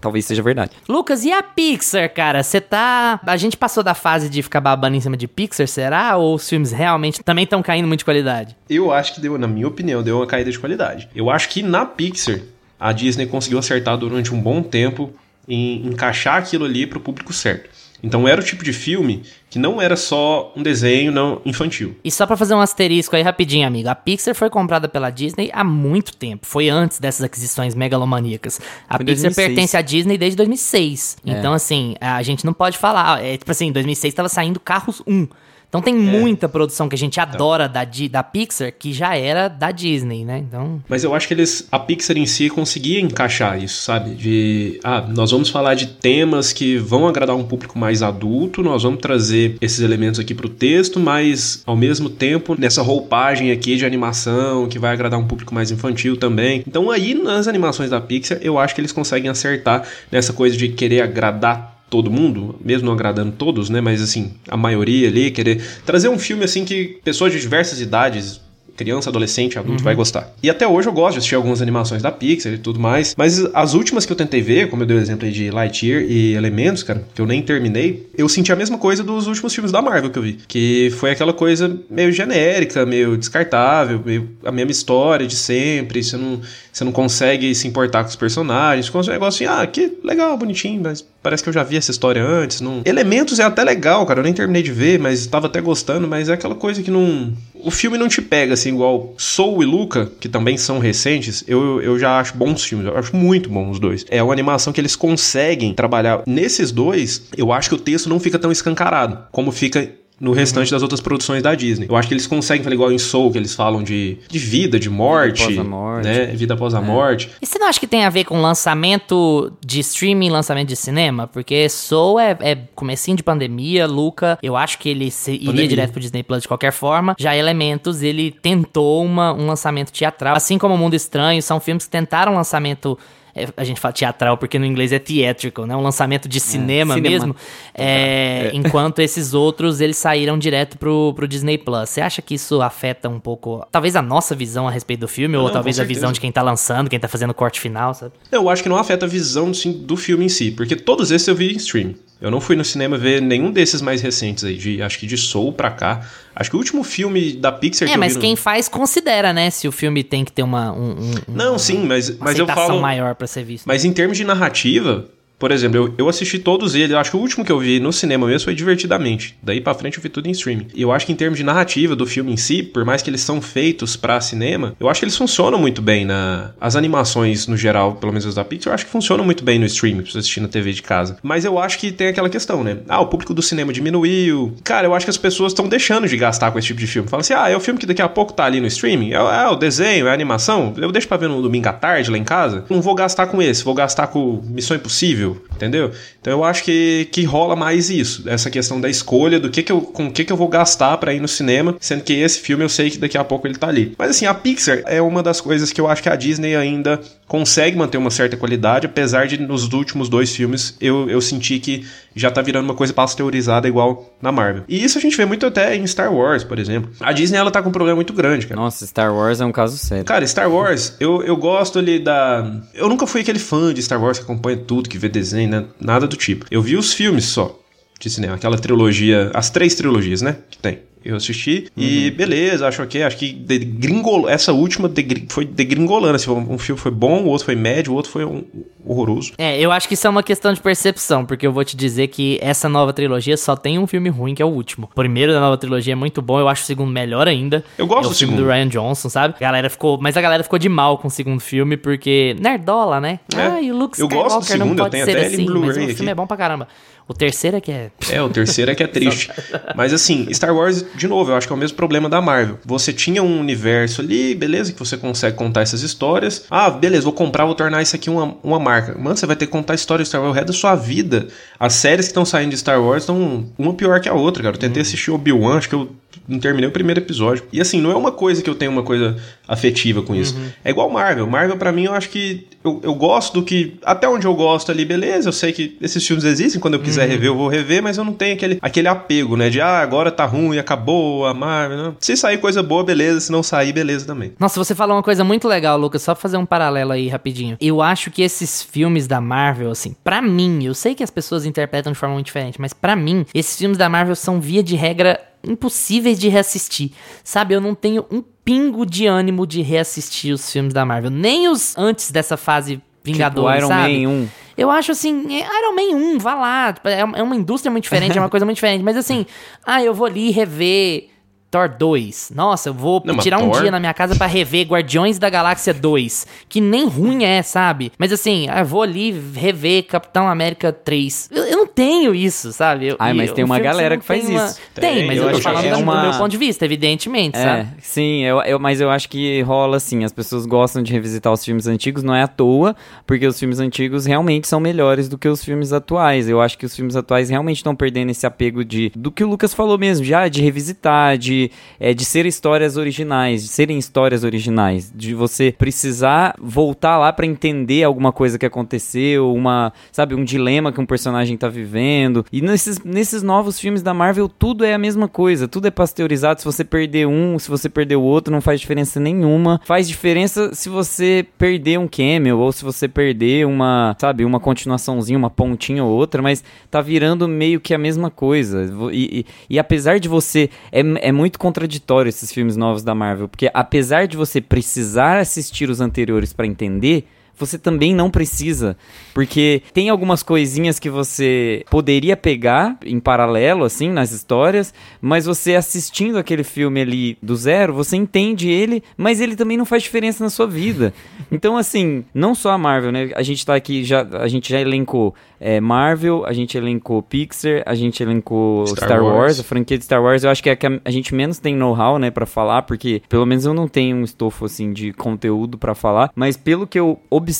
C: talvez seja verdade.
B: Lucas, e a Pixar, cara? Você tá. A gente passou da fase de ficar babando em cima de Pixar, será? Ou os filmes realmente também estão caindo muito de qualidade?
D: Eu acho que deu, na minha opinião, deu uma caída de qualidade. Eu acho que na Pixar, a Disney conseguiu acertar durante um bom tempo em encaixar aquilo ali pro público certo. Então era o tipo de filme que não era só um desenho não infantil.
B: E só pra fazer um asterisco aí rapidinho, amigo. A Pixar foi comprada pela Disney há muito tempo. Foi antes dessas aquisições megalomaníacas. A
C: Foi
B: Pixar
C: 2006.
B: pertence à Disney desde 2006.
C: É.
B: Então, assim, a gente não pode falar. É, tipo assim, em 2006 tava saindo Carros 1. Então
C: É.
B: tem muita produção que a gente
C: Então.
B: adora da, Di- da Pixar que já era da Disney, né? Então.
D: Mas eu acho que eles, a Pixar em si conseguia encaixar isso, sabe? De, ah, nós vamos falar de temas que vão agradar um público mais adulto, nós vamos trazer esses elementos aqui pro texto, mas ao mesmo tempo nessa roupagem aqui de animação que vai agradar um público mais infantil também. Então aí nas animações da Pixar eu acho que eles conseguem acertar nessa coisa de querer agradar todo mundo, mesmo não agradando todos, né? Mas assim, a maioria ali, querer trazer um filme assim que pessoas de diversas idades criança, adolescente, adulto vai gostar. E até hoje eu gosto de assistir algumas animações da Pixar e tudo mais, mas as últimas que eu tentei ver, como eu dei o exemplo aí de Lightyear e Elementos, cara, que eu nem terminei, eu senti a mesma coisa dos últimos filmes da Marvel que eu vi, que foi aquela coisa meio genérica, meio descartável, meio a mesma história de sempre, você não, você não consegue se importar com os personagens, com um negócio assim, ah, que legal, bonitinho, mas parece que eu já vi essa história antes, não... Elementos é até legal, cara, eu nem terminei de ver, mas tava até gostando, mas é aquela coisa que não... O filme não te pega, assim, igual Soul e Luca, que também são recentes, eu, eu já acho bons filmes, eu acho muito bons os dois. É uma animação que eles conseguem trabalhar. Nesses dois, eu acho que o texto não fica tão escancarado, como fica no restante das outras produções da Disney. Eu acho que eles conseguem fazer igual em Soul, que eles falam de, de vida, de morte,
C: após a morte.
D: né? Vida após a morte.
B: E você não acha que tem a ver com lançamento de streaming lançamento de cinema? Porque Soul é, é comecinho de pandemia, Luca, eu acho que ele se- iria
D: Pandemia.
B: direto pro Disney Plus de qualquer forma. Já Elementos, ele tentou uma, um lançamento teatral. Assim como Mundo Estranho, são filmes que tentaram lançamento... é, a gente fala teatral porque no inglês é theatrical, né? Um lançamento de cinema,
C: cinema.
B: mesmo. É, Enquanto esses outros, eles saíram direto pro, pro Disney Plus. Você acha que isso afeta um pouco, talvez a nossa visão a respeito do filme, ou
D: Não,
B: talvez
D: com
B: a visão de quem tá lançando, quem tá fazendo o corte final, sabe?
D: Eu acho que não afeta a visão sim, do filme em si, porque todos esses eu vi em streaming. Eu não fui no cinema ver nenhum desses mais recentes aí, de, acho que de Soul pra cá. Acho que o último filme da Pixar que
B: É,
D: eu
B: mas
D: no-
B: quem faz considera, né? Se o filme tem que ter uma, um, um-
D: Não, sim, mas,
B: uma
D: mas eu falo...
B: maior pra ser visto.
D: Mas em termos de narrativa, por exemplo, eu, eu assisti todos eles. Eu acho que o último que eu vi no cinema mesmo foi Divertidamente. Daí pra frente eu vi tudo em streaming. E eu acho que em termos de narrativa do filme em si, por mais que eles são feitos pra cinema, eu acho que eles funcionam muito bem na. As animações, no geral, pelo menos as da Pixar, eu acho que funcionam muito bem no streaming, pra você assistir na TV de casa. Mas eu acho que tem aquela questão, né? Ah, o público do cinema diminuiu. Cara, eu acho que as pessoas estão deixando de gastar com esse tipo de filme. Fala assim, ah, é o filme que daqui a pouco tá ali no streaming. É, é o desenho, é a animação. Eu deixo pra ver no domingo à tarde lá em casa. Não vou gastar com esse, vou gastar com Missão Impossível, entendeu? Então eu acho que, que rola mais isso, essa questão da escolha do que que eu, com o que que eu vou gastar pra ir no cinema, sendo que esse filme eu sei que daqui a pouco ele tá ali. Mas assim, a Pixar é uma das coisas que eu acho que a Disney ainda consegue manter uma certa qualidade, apesar de nos últimos dois filmes eu, eu senti que já tá virando uma coisa pasteurizada igual na Marvel. E isso a gente vê muito até em Star Wars, por exemplo. A Disney ela tá com um problema muito grande, cara.
C: Nossa, Star Wars é um caso sério.
D: Cara, Star Wars, eu, eu gosto ali da. Eu nunca fui aquele fã de Star Wars que acompanha tudo, que vê né? Nada do tipo. Eu vi os filmes só de cinema, aquela trilogia, as três trilogias, né? Que tem. Eu assisti e beleza, acho que acho que degringolou. Essa última foi degringolando. Assim, um filme foi bom, o outro foi médio, o outro foi um, horroroso.
B: É, eu acho que isso é uma questão de percepção, porque eu vou te dizer que essa nova trilogia só tem um filme ruim, que é o último. O primeiro da nova trilogia é muito bom, eu acho o segundo melhor ainda.
D: Eu gosto
B: é
D: do
B: filme
D: segundo.
B: do Ryan Johnson, sabe? A galera ficou, mas a galera ficou de mal com o segundo filme porque nerdola, né?
D: É.
B: Ah, e o Luke
D: Eu
B: Skywalker
D: gosto do segundo,
B: não
D: eu
B: pode
D: tenho
B: ser
D: até
B: assim, mas o
D: aqui.
B: filme é bom pra caramba. O terceiro é que é
D: É, o terceiro é que é triste. Mas assim, Star Wars, de novo, eu acho que é o mesmo problema da Marvel. Você tinha um universo ali, beleza, que você consegue contar essas histórias. Ah, beleza, vou comprar, vou tornar isso aqui uma, uma marca. Mano, você vai ter que contar a história de Star Wars o resto da sua vida. As séries que estão saindo de Star Wars estão uma pior que a outra, cara. Eu tentei assistir Obi-Wan, acho que eu não terminei o primeiro episódio. E assim, não é uma coisa que eu tenho uma coisa afetiva com isso. É igual Marvel. Marvel, pra mim, eu acho que eu, eu gosto do que. Até onde eu gosto ali, beleza. Eu sei que esses filmes existem. Quando eu quiser rever, eu vou rever, mas eu não tenho aquele, aquele apego, né? De ah, agora tá ruim, acabou a Marvel. Né? Se sair coisa boa, beleza. Se não sair, beleza também.
B: Nossa, você falou uma coisa muito legal, Lucas, só pra fazer um paralelo aí rapidinho. Eu acho que esses filmes da Marvel, assim, pra mim, eu sei que as pessoas interpretam de forma muito diferente, mas pra mim, esses filmes da Marvel são via de regra impossíveis de reassistir. Sabe, eu não tenho um pingo de ânimo de reassistir os filmes da Marvel, nem os antes dessa fase Vingadores,
C: tipo Iron
B: sabe?
C: Man 1.
B: Eu acho assim, é, Iron Man 1, vá lá. É é uma indústria muito diferente, é uma coisa muito diferente. Mas assim, ah, eu vou ali rever Thor 2. Nossa, eu vou
D: Não,
B: tirar um
D: Thor-
B: dia na minha casa pra rever Guardiões da Galáxia 2. Que nem ruim é, sabe? Mas assim, eu vou ali rever Capitão América 3. Eu, eu não tenho isso, sabe? Eu-
C: Ai, mas
B: eu-
C: tem uma galera que faz
B: uma-
C: isso.
B: Tem,
D: Tem,
B: mas
D: eu
B: eu, tô falando
D: que é
B: da- do
C: uma-
B: meu ponto de vista, evidentemente,
C: É,
B: sabe?
C: sim, eu, eu- mas eu acho que rola assim, as pessoas gostam de revisitar os filmes antigos, não é à toa, porque os filmes antigos realmente são melhores do que os filmes atuais. Eu acho que os filmes atuais realmente estão perdendo esse apego de do que o Lucas falou mesmo, já de revisitar, de, é, de ser histórias originais, de serem histórias originais, de você precisar voltar lá pra entender alguma coisa que aconteceu, uma, sabe, um dilema que um personagem tá vivendo. E nesses, nesses novos filmes da Marvel, tudo é a mesma coisa, tudo é pasteurizado. Se você perder um, se você perder o outro, não faz diferença nenhuma. Faz diferença se você perder um cameo ou se você perder uma, sabe, uma continuaçãozinha, uma pontinha ou outra, mas tá virando meio que a mesma coisa. E, e- e apesar de você. É, é muito contraditório esses filmes novos da Marvel, porque apesar de você precisar assistir os anteriores pra entender. Você também não precisa, porque tem algumas coisinhas que você poderia pegar em paralelo, assim, nas histórias, mas você assistindo aquele filme ali do zero, você entende ele, mas ele também não faz diferença na sua vida. Então, assim, não só a Marvel, né? A gente tá aqui, já, a gente já elencou é, Marvel, a gente elencou Pixar, a gente elencou
D: Star
C: Star, Wars.
D: Wars.
C: a franquia de Star Wars, eu acho que é a que a, gente menos tem know-how, né, pra falar, porque pelo menos eu não tenho um estofo, assim, de conteúdo pra falar, mas pelo que eu observo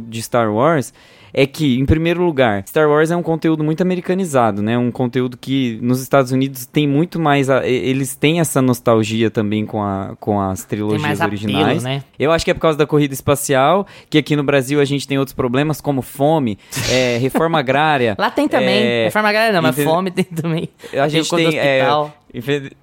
C: de Star Wars, é que, em primeiro lugar, Star Wars é um conteúdo muito americanizado, né? Um conteúdo que nos Estados Unidos tem muito mais. a- eles têm essa nostalgia também com, a, com as trilogias
B: mais apelo,
C: originais.
B: né?
C: Eu acho que é por causa da corrida espacial, que aqui no Brasil a gente tem outros problemas, como fome, é, reforma agrária.
B: Lá tem também.
C: é,
B: Reforma agrária não, mas fome tem também.
C: a gente tem, é,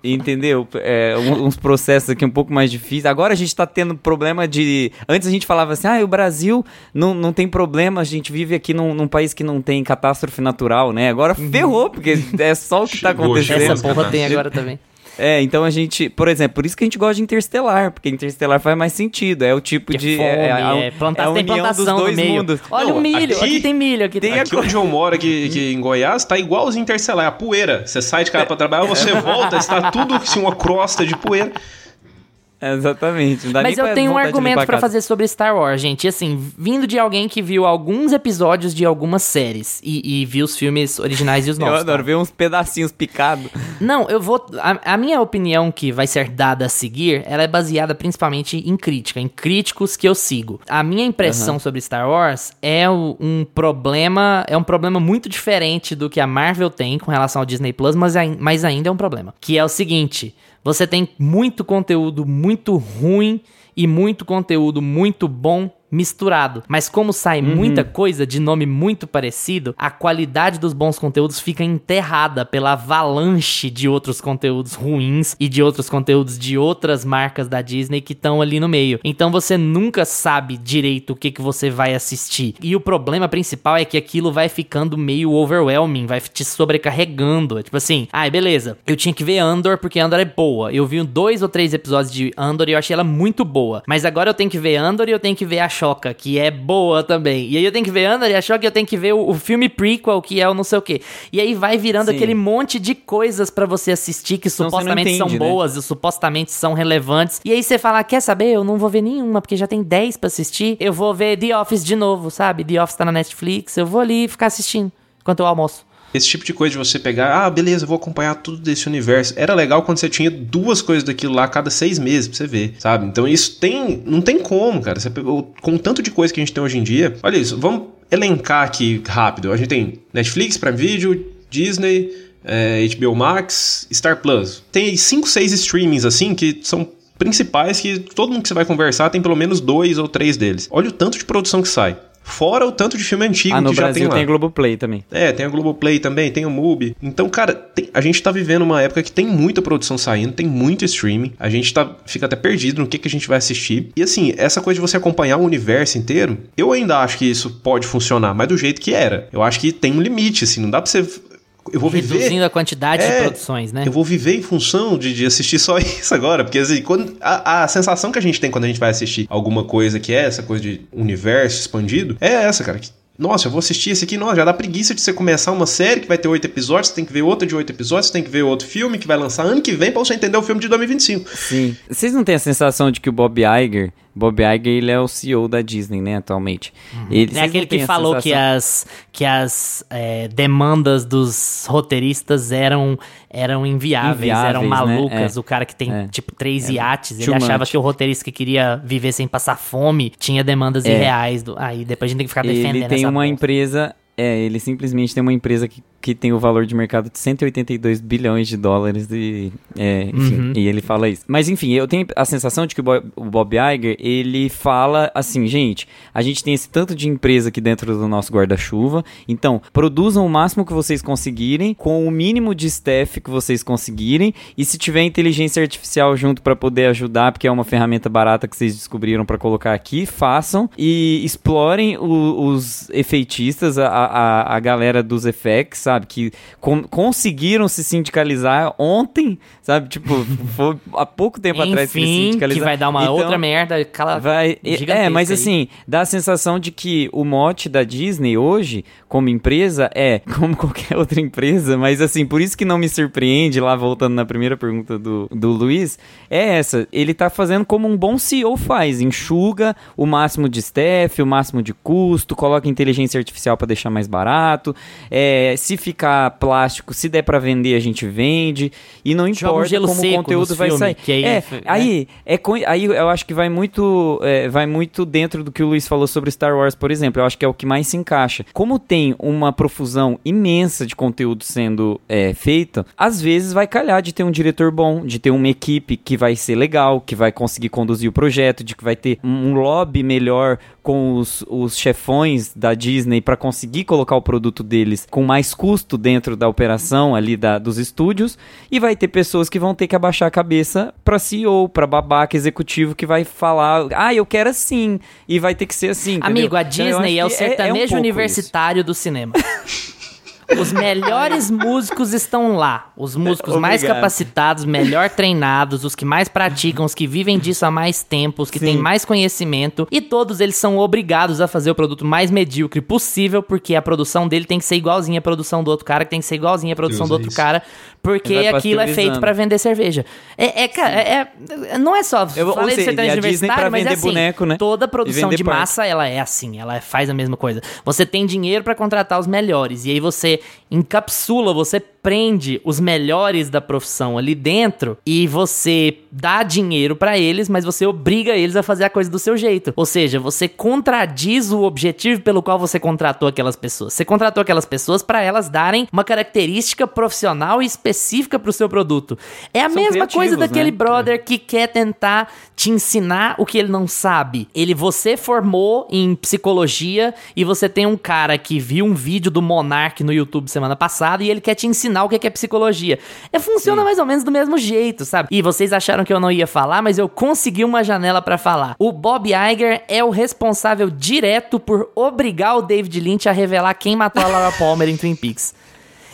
C: Entendeu? É, uns processos aqui um pouco mais difíceis. Agora a gente tá tendo problema de. Antes a gente falava assim: ah, o Brasil não, não tem problema, a gente vive aqui num, num país que não tem catástrofe natural, né? Agora ferrou, porque é só o que tá
D: Chegou,
C: acontecendo.
B: Essa porra tem agora também.
C: É, então a gente, por exemplo, por isso que a gente gosta de Interstellar, porque Interstellar faz mais sentido. É o tipo
B: Que
C: de.
B: fome,
C: é, a-
B: é, planta-
C: é a
B: tem
C: união
B: plantação
C: dos
B: no
C: dois
B: meio.
C: mundos.
B: Olha
D: Não,
B: o milho,
D: aqui-
B: aqui, tem milho, aqui tem.
D: Aqui onde eu moro, aqui, aqui em Goiás, tá igualzinho Interstellar, a poeira. Você sai de casa pra trabalhar, você volta, está tudo assim, uma crosta de poeira.
C: Exatamente. Não dá
B: Mas eu tenho um argumento
C: limpar a
B: pra
C: casa.
B: fazer sobre Star Wars, gente. E assim, vindo de alguém que viu alguns episódios de algumas séries e, e viu os filmes originais e os
C: Eu
B: novos.
C: adoro
B: tá?
C: ver uns pedacinhos picados.
B: Não, eu vou. A, a minha opinião que vai ser dada a seguir, ela é baseada principalmente em crítica, em críticos que eu sigo. A minha impressão sobre Star Wars é um problema, é um problema muito diferente do que a Marvel tem com relação ao Disney Plus, mas, mas ainda é um problema. Que é o seguinte: você tem muito conteúdo muito ruim e muito conteúdo muito bom misturado. Mas como sai
C: Uhum.
B: muita coisa de nome muito parecido, a qualidade dos bons conteúdos fica enterrada pela avalanche de outros conteúdos ruins e de outros conteúdos de outras marcas da Disney que estão ali no meio. Então você nunca sabe direito o que, que você vai assistir. E o problema principal é que aquilo vai ficando meio overwhelming, vai te sobrecarregando. É tipo assim, ai, beleza, eu tinha que ver Andor porque Andor é boa. Eu vi dois ou três episódios de Andor e eu achei ela muito boa. Mas agora eu tenho que ver Andor e eu tenho que ver a Que é boa também. E aí eu tenho que ver Andor e a Choca e eu tenho que ver o, o filme prequel, que é o não sei o quê. E aí vai virando
C: Sim.
B: aquele monte de coisas pra você assistir que
C: Senão
B: supostamente são
C: entende, né?
B: boas e supostamente são relevantes. E aí você fala, quer saber? Eu não vou ver nenhuma, porque já tem 10 pra assistir. Eu vou ver The Office de novo, sabe? The Office tá na Netflix. Eu vou ali ficar assistindo enquanto eu almoço.
D: Esse tipo de coisa de você pegar, ah, beleza, vou acompanhar tudo desse universo. Era legal quando você tinha duas coisas daquilo lá a cada seis meses pra você ver, sabe? Então isso tem. Não tem como, cara. Você com o tanto de coisa que a gente tem hoje em dia. Olha isso, vamos elencar aqui rápido. A gente tem Netflix, Prime Video, Disney, eh, HBO Max, Star Plus. Tem cinco, seis streamings assim que são principais que todo mundo que você vai conversar tem pelo menos dois ou três deles. Olha o tanto de produção que sai. Fora o tanto de filme antigo
C: Ah, no
D: que já
C: Brasil
D: tem lá.
C: tem Globoplay também.
D: É, tem a Globoplay também, tem o Mubi. Então, cara, tem- a gente tá vivendo uma época que tem muita produção saindo, tem muito streaming. A gente tá, fica até perdido no que, que a gente vai assistir. E assim, essa coisa de você acompanhar o universo inteiro, eu ainda acho que isso pode funcionar, mas do jeito que era. Eu acho que tem um limite, assim, não dá pra você. Eu vou viver.
B: Reduzindo a quantidade
D: É,
B: de produções, né?
D: Eu vou viver em função de, de assistir só isso agora. Porque assim, quando, a, a sensação que a gente tem quando a gente vai assistir alguma coisa que é essa coisa de universo expandido, é essa, cara. Que, nossa, eu vou assistir esse aqui, nossa, já dá preguiça de você começar uma série que vai ter oito episódios, você tem que ver outra de oito episódios, você tem que ver outro filme que vai lançar ano que vem pra você entender o filme de 2025.
C: Sim. Vocês não têm a sensação de que o Bob Iger, Bob Iger, ele é o CEO da Disney, né, atualmente. Ele,
B: É aquele que falou que
C: sensação-
B: as, que as é, demandas dos roteiristas eram, eram inviáveis,
C: Inviáveis,
B: eram
C: né?
B: malucas.
C: É.
B: O cara que tem,
C: É.
B: tipo, três iates, ele
C: too
B: achava
C: much.
B: que o roteirista que queria viver sem passar fome tinha demandas
C: É.
B: irreais. Do... Aí depois a gente tem que ficar defendendo
C: Ele tem
B: essa
C: uma empresa. É, ele simplesmente tem uma empresa que, que tem o valor de mercado de 182 bilhões de dólares e, é, enfim,
B: Uhum.
C: e ele fala isso. Mas enfim, eu tenho a sensação de que o Bob, o Bob Iger, ele fala assim, gente, a gente tem esse tanto de empresa aqui dentro do nosso guarda-chuva, então produzam o máximo que vocês conseguirem, com o mínimo de staff que vocês conseguirem, e se tiver inteligência artificial junto para poder ajudar, porque é uma ferramenta barata que vocês descobriram para colocar aqui, façam e explorem o- os efeitistas, a, a, a galera dos effects, sabe? Que con- conseguiram se sindicalizar ontem, sabe? Tipo, foi há pouco tempo atrás que se
B: Enfim, que
C: sindicalizaram.
B: vai dar uma
C: Então,
B: outra merda. Cala...
C: Vai, é,
B: gigantesca
C: mas
B: aí.
C: assim, dá a sensação de que o mote da Disney hoje, como empresa, é como qualquer outra empresa, mas assim, por isso que não me surpreende, lá voltando na primeira pergunta do, do Luiz, é essa. Ele tá fazendo como um bom CEO faz, enxuga o máximo de staff, o máximo de custo, coloca inteligência artificial para deixar mais barato, é, se ficar plástico, se der para vender, a gente vende, e não
B: um
C: importa
B: gelo
C: como o conteúdo vai
B: filmes,
C: sair.
B: que aí-
C: é,
B: né?
C: aí, é, co- aí eu acho que vai muito, é, vai muito dentro do que o Luiz falou sobre Star Wars, por exemplo. Eu acho que é o que mais se encaixa. Como tem uma profusão imensa de conteúdo sendo é, feita, às vezes vai calhar de ter um diretor bom, de ter uma equipe que vai ser legal, que vai conseguir conduzir o projeto, de que vai ter um, um lobby melhor com os, os chefões da Disney para conseguir colocar o produto deles com mais custo dentro da operação ali da, dos estúdios e vai ter pessoas que vão ter que abaixar a cabeça para CEO, para babaca executivo que vai falar, ah, eu quero assim e vai ter que ser assim. entendeu?
B: Amigo, a
C: Então,
B: Disney é o
C: acho que um
B: sertanejo
C: pouco
B: universitário do cinema. Os melhores músicos estão lá. Os músicos mais
C: Obrigado.
B: capacitados, melhor treinados, os que mais praticam, os que vivem disso há mais tempo, os que
C: Sim.
B: têm mais conhecimento. E todos eles são obrigados a fazer o produto mais medíocre possível, porque a produção dele tem que ser igualzinha à produção do outro cara, que tem que ser igualzinha à produção
D: Deus,
B: do outro
D: isso.
B: cara, porque aquilo é feito pra vender cerveja. É, é, cara, é, é- não é só.
C: Eu-
B: falei de
C: seja,
B: sertanejo
C: e a Disney
B: universitário, mas é assim,
C: boneco, né?
B: Toda produção de
C: parque.
B: massa, ela é assim, ela faz a mesma coisa. Você tem dinheiro pra contratar os melhores, e aí você encapsula, você prende os melhores da profissão ali dentro e você dá dinheiro pra eles, mas você obriga eles a fazer a coisa do seu jeito. Ou seja, você contradiz o objetivo pelo qual você contratou aquelas pessoas. Você contratou aquelas pessoas para elas darem uma característica profissional e específica pro seu produto. É a
C: São
B: mesma coisa daquele
C: né?
B: brother que quer tentar te ensinar o que ele não sabe. Ele você formou em psicologia e você tem um cara que viu um vídeo do Monark no YouTube semana passada e ele quer te ensinar o que que é psicologia. É, funciona mais ou menos do mesmo jeito, sabe? E vocês acharam que eu não ia falar, mas eu consegui uma janela pra falar. O Bob Iger é o responsável direto por obrigar o David Lynch a revelar quem matou a Laura Palmer em Twin Peaks.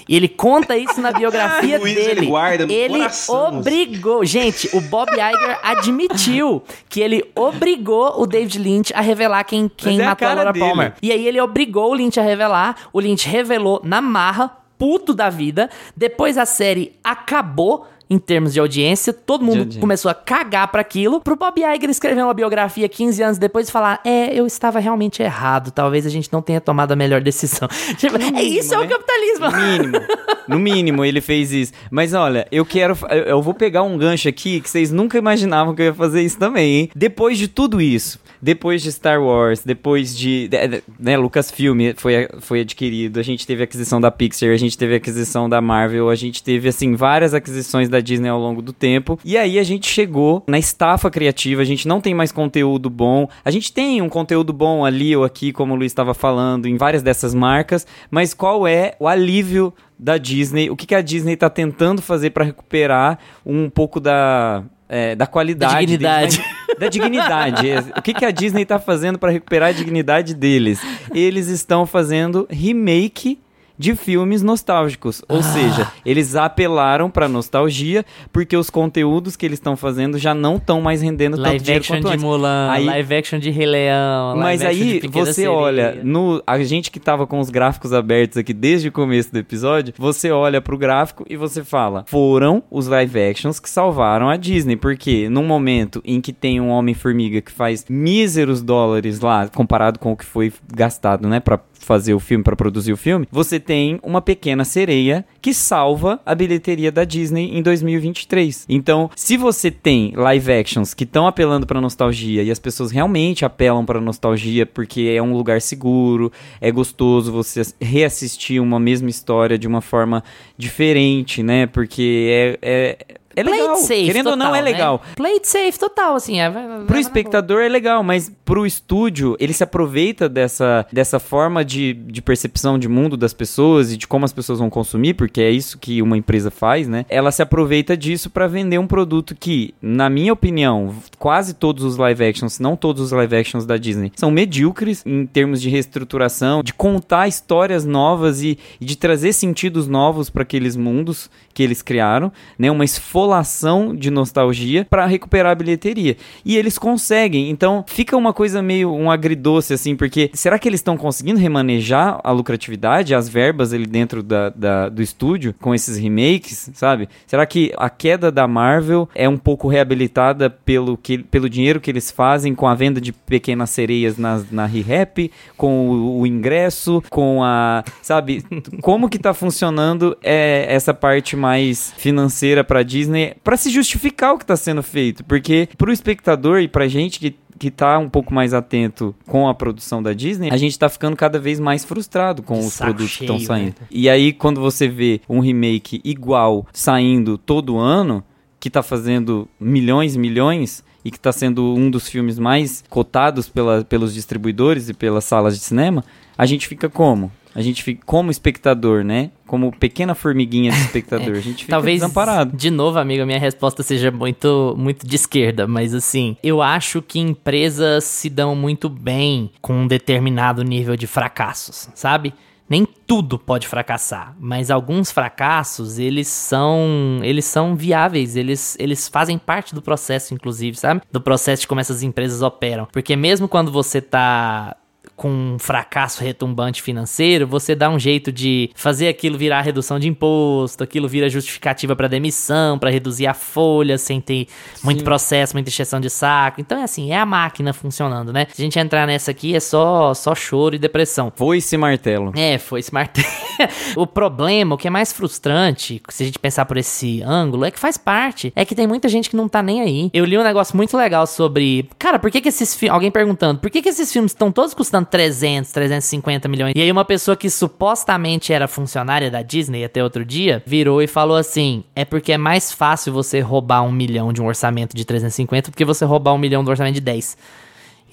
B: E ele conta isso na biografia dele.
D: ele
B: ele
D: coração.
B: obrigou. Gente, o Bob Iger admitiu que ele obrigou o David Lynch a revelar quem, quem
C: é a
B: matou a,
C: cara
B: Laura
C: dele.
B: Palmer. E aí ele obrigou o Lynch a revelar. O Lynch revelou na marra, puto da vida. Depois a série acabou. Em termos de audiência, todo mundo
C: audiência.
B: começou a cagar pra aquilo. Pro Bob Iger escrever uma biografia 15 anos depois e falar: É, eu estava realmente errado. Talvez a gente não tenha tomado a melhor decisão. Tipo, é isso é o
C: né?
B: capitalismo.
C: No mínimo. No mínimo, ele fez isso. Mas olha, eu quero. eu- vou pegar um gancho aqui que vocês nunca imaginavam que eu ia fazer isso também, hein? Depois de tudo isso, depois de Star Wars, depois de. né, Lucasfilm foi, foi adquirido, a gente teve a aquisição da Pixar, a gente teve a aquisição da Marvel, a gente teve, assim, várias aquisições da Disney ao longo do tempo. E aí a gente chegou na estafa criativa, a gente não tem mais conteúdo bom. A gente tem um conteúdo bom ali ou aqui, como o Luiz estava falando, em várias dessas marcas, mas qual é o alívio da Disney? O que, que a Disney tá tentando fazer para recuperar um pouco da, é, da qualidade.
B: Da dignidade.
C: deles, mas- da dignidade. O que, que a Disney tá fazendo para recuperar a dignidade deles? Eles estão fazendo remake de filmes nostálgicos,
B: Ah.
C: ou seja, eles apelaram pra nostalgia porque os conteúdos que eles estão fazendo já não estão mais rendendo tanto
B: Live
C: dinheiro
B: action
C: quanto
B: de
C: antes.
B: Mulan,
C: Aí-
B: live action de Rei Leão,
C: Mas aí você
B: Sereia.
C: olha, no, a gente que tava com os gráficos abertos aqui desde o começo do episódio, você olha pro gráfico e você fala: foram os live actions que salvaram a Disney. Porque num momento em que tem um Homem-Formiga que faz míseros dólares lá, comparado com o que foi gastado, né, pra fazer o filme, pra produzir o filme, você tem uma pequena sereia que salva a bilheteria da Disney em 2023. Então, se você tem live actions que estão apelando pra nostalgia e as pessoas realmente apelam pra nostalgia porque é um lugar seguro, é gostoso você ass- reassistir uma mesma história de uma forma diferente, né? Porque é, é, é
B: Play it
C: legal.
B: safe
C: Querendo ou não,
B: total,
C: é
B: né?
C: legal.
B: Play it safe total, assim. É,
C: Pro espectador é legal, mas pro estúdio, ele se aproveita dessa, dessa forma de, de percepção de mundo das pessoas e de como as pessoas vão consumir, porque é isso que uma empresa faz, né? Ela se aproveita disso pra vender um produto que, na minha opinião, quase todos os live actions, se não todos os live actions da Disney, são medíocres em termos de reestruturação, de contar histórias novas e, e de trazer sentidos novos para aqueles mundos que eles criaram, né? Uma esfolação de nostalgia para recuperar a bilheteria. E eles conseguem. Então, fica uma coisa meio um agridoce assim, porque será que eles estão conseguindo remanejar a lucratividade, as verbas ali dentro da, da- do estúdio com esses remakes, sabe? Será que a queda da Marvel é um pouco reabilitada pelo, que, pelo dinheiro que eles fazem com a venda de pequenas sereias nas, na ReHap, com o, o ingresso, com a. Sabe? Como que tá funcionando é, essa parte mais financeira pra Disney pra se justificar o que tá sendo feito? Porque pro espectador e pra gente que que tá um pouco mais atento com a produção da Disney, a gente tá ficando cada vez mais frustrado com
B: De
C: os produtos que estão
B: cheio,
C: saindo.
B: né?
C: E aí, quando você vê um remake igual saindo todo ano, que tá fazendo milhões e milhões, e que tá sendo um dos filmes mais cotados pela, pelos distribuidores e pelas salas de cinema, a gente fica como? A gente fica como espectador, né? Como pequena formiguinha de espectador. A gente fica
B: Talvez,
C: desamparado.
B: de novo, amigo, a minha resposta seja muito, muito de esquerda, mas assim, eu acho que empresas se dão muito bem com um determinado nível de fracassos, sabe? Nem tudo pode fracassar, mas alguns fracassos, eles são, eles são viáveis, eles, eles fazem parte do processo, inclusive, sabe? Do processo de como essas empresas operam. Porque mesmo quando você tá com um fracasso retumbante financeiro, você dá um jeito de fazer aquilo virar redução de imposto, aquilo vira justificativa para demissão, para reduzir a folha sem ter muito processo, muita encheção de saco. Então é assim, é a máquina funcionando, né? Se a gente entrar nessa aqui é só só choro e depressão.
C: Foi esse martelo.
B: É, foi esse martelo. o problema, o que é mais frustrante, se a gente pensar por esse ângulo, é que faz parte. É que tem muita gente que não tá nem aí. Eu li um negócio muito legal sobre. Cara, por que, que esses filmes. Alguém perguntando, por que, que esses filmes estão todos custando 300, 350 milhões? E aí, uma pessoa que supostamente era funcionária da Disney até outro dia virou e falou assim: é porque é mais fácil você roubar um milhão de um orçamento de 350 do que você roubar um milhão do orçamento de 10.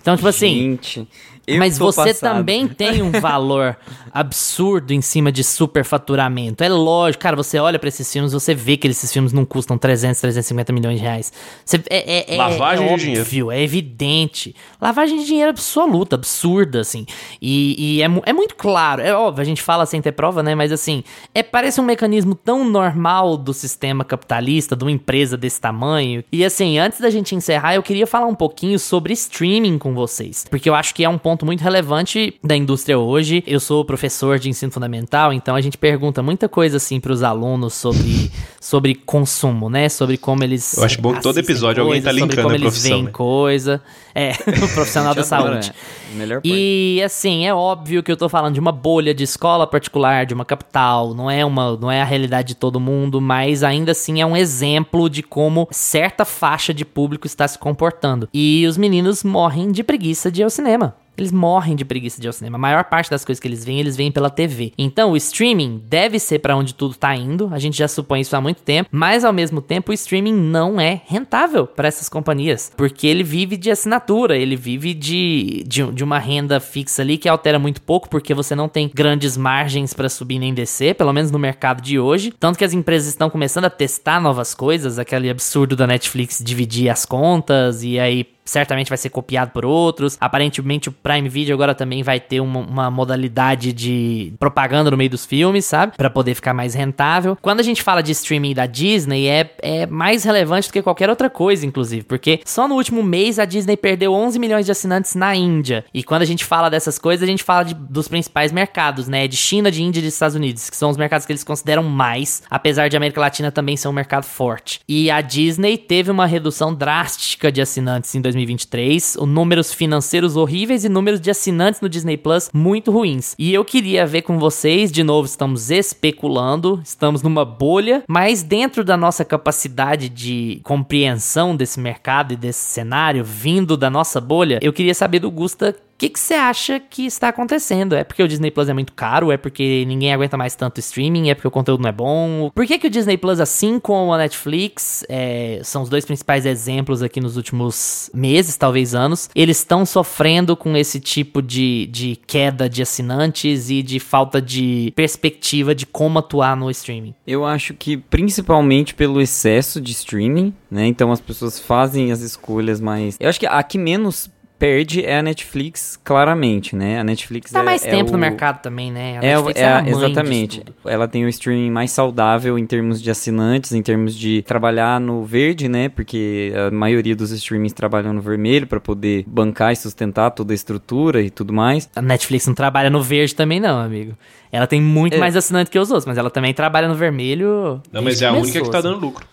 B: Então, tipo assim.
C: Eu
B: Mas você
C: passado.
B: também tem um valor absurdo em cima de superfaturamento. É lógico, cara, você olha pra esses filmes, você vê que esses filmes não custam 300, 350 milhões de reais. Você, é, é, é-
D: Lavagem
B: é
D: de dinheiro.
B: óbvio, é evidente. Lavagem de dinheiro absoluta, absurda, assim. E, e é, é muito claro, é óbvio, a gente fala sem ter prova, né? Mas assim, é, parece um mecanismo tão normal do sistema capitalista, de uma empresa desse tamanho. E assim, antes da gente encerrar, eu queria falar um pouquinho sobre streaming com vocês. Porque eu acho que é um ponto muito relevante da indústria hoje. Eu sou professor de ensino fundamental, então a gente pergunta muita coisa assim pros alunos sobre, sobre consumo, né? Sobre como eles.
D: Eu acho bom que todo episódio alguém tá
B: coisas, sobre
D: linkando
B: como
D: a
B: eles veem
D: né?
B: coisa. É, o profissional da
C: adora,
B: saúde.
C: é. Melhor parte.
B: E assim, é óbvio que eu tô falando de uma bolha de escola particular, de uma capital, não é uma, não é a realidade de todo mundo, mas ainda assim é um exemplo de como certa faixa de público está se comportando. E os meninos morrem de preguiça de ir ao cinema. Eles morrem de preguiça de ir ao cinema. A maior parte das coisas que eles veem, eles veem pela TV. Então, o streaming deve ser pra onde tudo tá indo. A gente já supõe isso há muito tempo. Mas, ao mesmo tempo, o streaming não é rentável para essas companhias. Porque ele vive de assinatura. Ele vive de, de, de uma renda fixa ali que altera muito pouco. Porque você não tem grandes margens pra subir nem descer. Pelo menos no mercado de hoje. Tanto que as empresas estão começando a testar novas coisas. Aquele absurdo da Netflix dividir as contas. E aí certamente vai ser copiado por outros. Aparentemente o Prime Video agora também vai ter uma, uma modalidade de propaganda no meio dos filmes, sabe? Pra poder ficar mais rentável. Quando a gente fala de streaming da Disney, é, é mais relevante do que qualquer outra coisa, inclusive, porque só no último mês a Disney perdeu 11 milhões de assinantes na Índia. E quando a gente fala dessas coisas, a gente fala de- dos principais mercados, né? De China, de Índia e de Estados Unidos, que são os mercados que eles consideram mais, apesar de América Latina também ser um mercado forte. E a Disney teve uma redução drástica de assinantes em 2023, o números financeiros horríveis e números de assinantes no Disney Plus muito ruins. E eu queria ver com vocês, de novo, estamos especulando, estamos numa bolha, mas dentro da nossa capacidade de compreensão desse mercado e desse cenário vindo da nossa bolha, eu queria saber do Gusta que que você acha que está acontecendo? É porque o Disney Plus é muito caro? É porque ninguém aguenta mais tanto streaming? É porque o conteúdo não é bom? Por que, que o Disney Plus, assim como a Netflix, é, são os dois principais exemplos aqui nos últimos meses, talvez anos, eles estão sofrendo com esse tipo de, de queda de assinantes e de falta de perspectiva de como atuar no streaming?
C: Eu acho que principalmente pelo excesso de streaming, né? Então as pessoas fazem as escolhas mais. Eu acho que a que menos perde é a Netflix, claramente, né? A Netflix
B: Tá
C: é,
B: mais
C: é
B: tempo
C: o...
B: no mercado também, né? A
C: É,
B: Netflix
C: é
B: a
C: exatamente.
B: tudo.
C: Ela tem o streaming mais saudável em termos de assinantes, em termos de trabalhar no verde, né? Porque a maioria dos streamings trabalham no vermelho para poder bancar e sustentar toda a estrutura e tudo mais.
B: A Netflix não trabalha no verde também, não, amigo. Ela tem muito
C: É.
B: mais assinante que os outros, mas ela também trabalha no vermelho.
D: Não, mas é a
B: começou,
D: única que tá
B: assim.
D: dando lucro.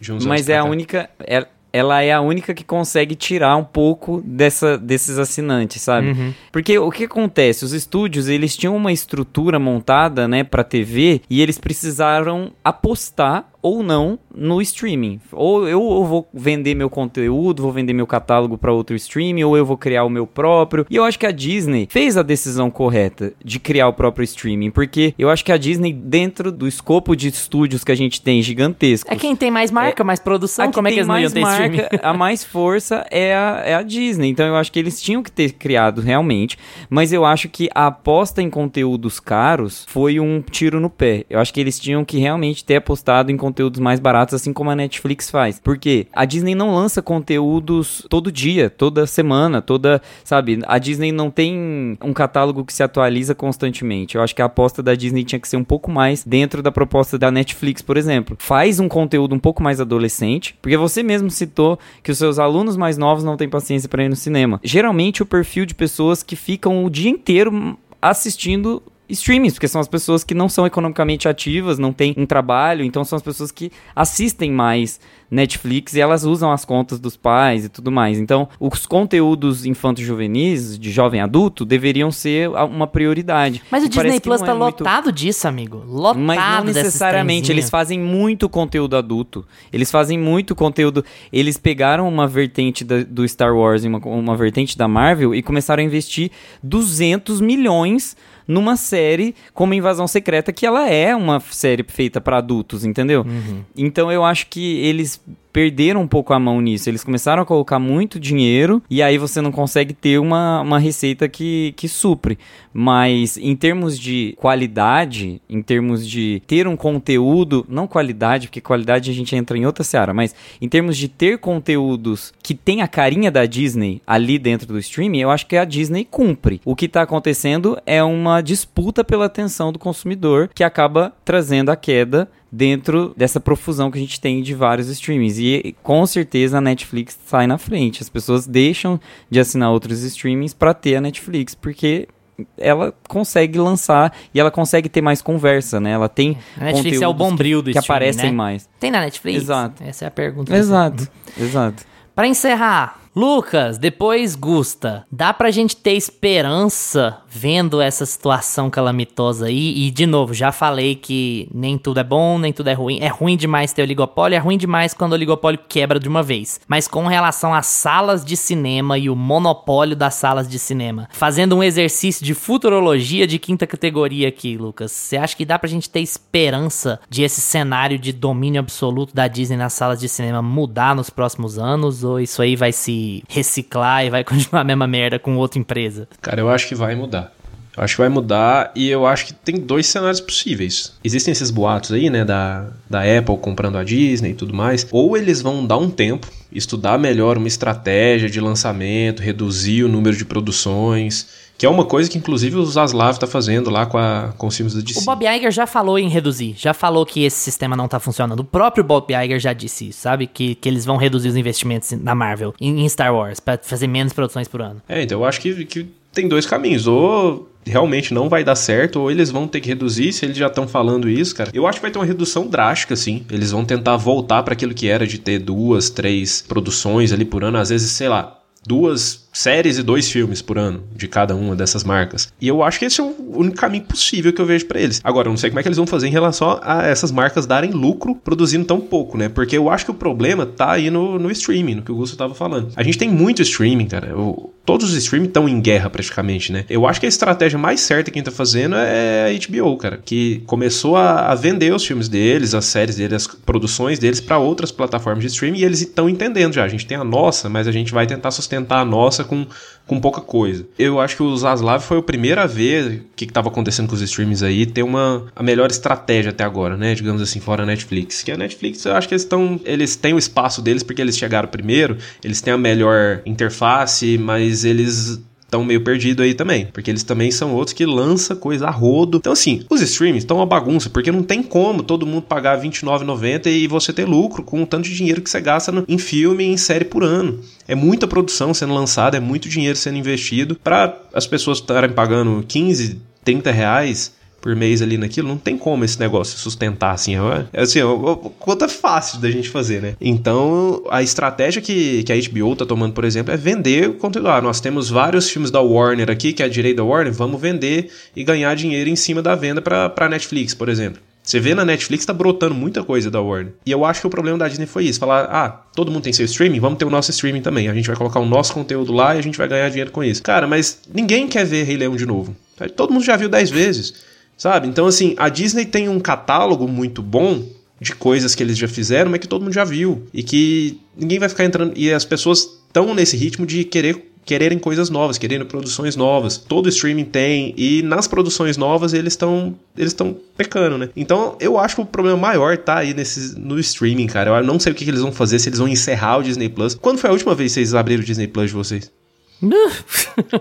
D: Uns anos
C: Mas é a única. é- ela é a única que consegue tirar um pouco dessa, desses assinantes, sabe?
B: Uhum.
C: Porque o que acontece? Os estúdios, eles tinham uma estrutura montada, né, pra TV e eles precisaram apostar ou não no streaming. Ou eu, eu vou vender meu conteúdo, vou vender meu catálogo pra outro streaming, ou eu vou criar o meu próprio. E eu acho que a Disney fez a decisão correta de criar o próprio streaming, porque eu acho que a Disney, dentro do escopo de estúdios que a gente tem gigantesco,
B: É quem tem mais marca, mais produção, como é que eles não iam
C: mais
B: ter streaming?
C: marca, a mais força é a, é a Disney. Então eu acho que eles tinham que ter criado realmente. Mas eu acho que a aposta em conteúdos caros foi um tiro no pé. Eu acho que eles tinham que realmente ter apostado em conteúdos mais baratos, assim como a Netflix faz. Porque a Disney não lança conteúdos todo dia, toda semana, toda. Sabe? A Disney não tem um catálogo que se atualiza constantemente. Eu acho que a aposta da Disney tinha que ser um pouco mais dentro da proposta da Netflix, por exemplo. Faz um conteúdo um pouco mais adolescente, porque você mesmo citou que os seus alunos mais novos não têm paciência para ir no cinema. Geralmente o perfil de pessoas que ficam o dia inteiro assistindo streamings, porque são as pessoas que não são economicamente ativas, não têm um trabalho, então são as pessoas que assistem mais Netflix e elas usam as contas dos pais e tudo mais. Então, os conteúdos infanto-juvenis, de jovem adulto, deveriam ser uma prioridade.
B: Mas
C: E
B: o Disney
C: parece que
B: Plus
C: não
B: tá
C: é muito-
B: lotado disso, amigo. Lotado
C: mas não necessariamente, eles fazem muito conteúdo adulto. Eles fazem muito conteúdo. Eles pegaram uma vertente da- do Star Wars e uma, uma vertente da Marvel e começaram a investir 200 milhões numa série como Invasão Secreta, que ela é uma série feita para adultos, entendeu?
B: Uhum.
C: Então eu acho que eles perderam um pouco a mão nisso. Eles começaram a colocar muito dinheiro e aí você não consegue ter uma, uma receita que, que supre. Mas em termos de qualidade, em termos de ter um conteúdo, não qualidade, porque qualidade a gente entra em outra seara, mas em termos de ter conteúdos que tem a carinha da Disney ali dentro do streaming, eu acho que a Disney cumpre. O que tá acontecendo é uma disputa pela atenção do consumidor que acaba trazendo a queda dentro dessa profusão que a gente tem de vários streamings. E com certeza a Netflix sai na frente. As pessoas deixam de assinar outros streamings para ter a Netflix, porque ela consegue lançar e ela consegue ter mais conversa, né? Ela tem
B: A Netflix é o bombril do
C: que aparecem
B: né?
C: mais.
B: Tem na Netflix?
C: Exato.
B: Essa é a pergunta.
C: Exato, exato.
B: Pra encerrar, Lucas, depois Gusta, dá pra gente ter esperança vendo essa situação calamitosa aí? E, de novo, já falei que nem tudo é bom, nem tudo é ruim. É ruim demais ter oligopólio, é ruim demais quando o oligopólio quebra de uma vez. Mas com relação às salas de cinema e o monopólio das salas de cinema, fazendo um exercício de futurologia de quinta categoria aqui, Lucas, você acha que dá pra gente ter esperança de esse cenário de domínio absoluto da Disney nas salas de cinema mudar nos próximos anos? Ou isso aí vai se reciclar e vai continuar a mesma merda com outra empresa?
D: Cara, eu acho que vai mudar. Eu acho que vai mudar e eu acho que tem dois cenários possíveis. Existem esses boatos aí, né, da, da Apple comprando a Disney e tudo mais. Ou eles vão dar um tempo, estudar melhor uma estratégia de lançamento, reduzir o número de produções, que é uma coisa que inclusive o Zaslav tá fazendo lá com, a, com os filmes da DC.
B: O Bob Iger já falou em reduzir, já falou que esse sistema não tá funcionando. O próprio Bob Iger já disse isso, sabe? Que, que eles vão reduzir os investimentos na Marvel, em, Star Wars, pra fazer menos produções por ano.
D: É, então eu acho que, que tem dois caminhos. Ou realmente não vai dar certo, ou eles vão ter que reduzir, se eles já estão falando isso, cara. Eu acho que vai ter uma redução drástica, sim. Eles vão tentar voltar para aquilo que era de ter duas, três produções ali por ano, às vezes, sei lá, duas séries e dois filmes por ano de cada uma dessas marcas. E eu acho que esse é o único caminho possível que eu vejo para eles. Agora, eu não sei como é que eles vão fazer em relação a essas marcas darem lucro produzindo tão pouco, né? Porque eu acho que o problema tá aí no, no streaming, no que o Gusto tava falando. A gente tem muito streaming, cara. Eu- todos os streaming estão em guerra praticamente, né? Eu acho que a estratégia mais certa que quem tá fazendo é a HBO, cara, que começou a, a vender os filmes deles, as séries deles, as produções deles para outras plataformas de streaming e eles estão entendendo já. A gente tem a nossa, mas a gente vai tentar sustentar a nossa com, com pouca coisa. Eu acho que o Zaslav foi o primeiro a ver o que estava acontecendo com os streams aí, ter uma a melhor estratégia até agora, né? Digamos assim, fora a Netflix. Que a Netflix, eu acho que eles estão. Eles têm o espaço deles porque eles chegaram primeiro, eles têm a melhor interface, mas eles estão meio perdidos aí também, porque eles também são outros que lança coisa a rodo. Então assim, os streams estão uma bagunça, porque não tem como todo mundo pagar R$29,90 e você ter lucro com o tanto de dinheiro que você gasta no- em filme e em série por ano. É muita produção sendo lançada, é muito dinheiro sendo investido para as pessoas estarem pagando 15, 30 reais por mês ali naquilo, não tem como esse negócio sustentar assim. É, é assim, é uma conta fácil da gente fazer, né? Então, a estratégia que, que a HBO tá tomando, por exemplo, é vender o conteúdo. Ah, nós temos vários filmes da Warner aqui, que é a direita da Warner, vamos vender e ganhar dinheiro em cima da venda pra Netflix, por exemplo. Você vê na Netflix tá brotando muita coisa da Warner. E eu acho que o problema da Disney foi isso. Falar, ah, todo mundo tem seu streaming, vamos ter o nosso streaming também. A gente vai colocar o nosso conteúdo lá e a gente vai ganhar dinheiro com isso. Cara, mas ninguém quer ver Rei Leão de novo. Todo mundo já viu 10 vezes. Sabe? Então, assim, a Disney tem um catálogo muito bom de coisas que eles já fizeram, mas que todo mundo já viu. E que ninguém vai ficar entrando. E as pessoas estão nesse ritmo de querer quererem coisas novas, querendo produções novas. Todo streaming tem e nas produções novas eles estão eles estão pecando, né? Então, eu acho que o problema maior tá aí nesse no streaming, cara. Eu não sei o que, que eles vão fazer, se eles vão encerrar o Disney Plus. Quando foi a última vez que vocês abriram o Disney Plus de vocês?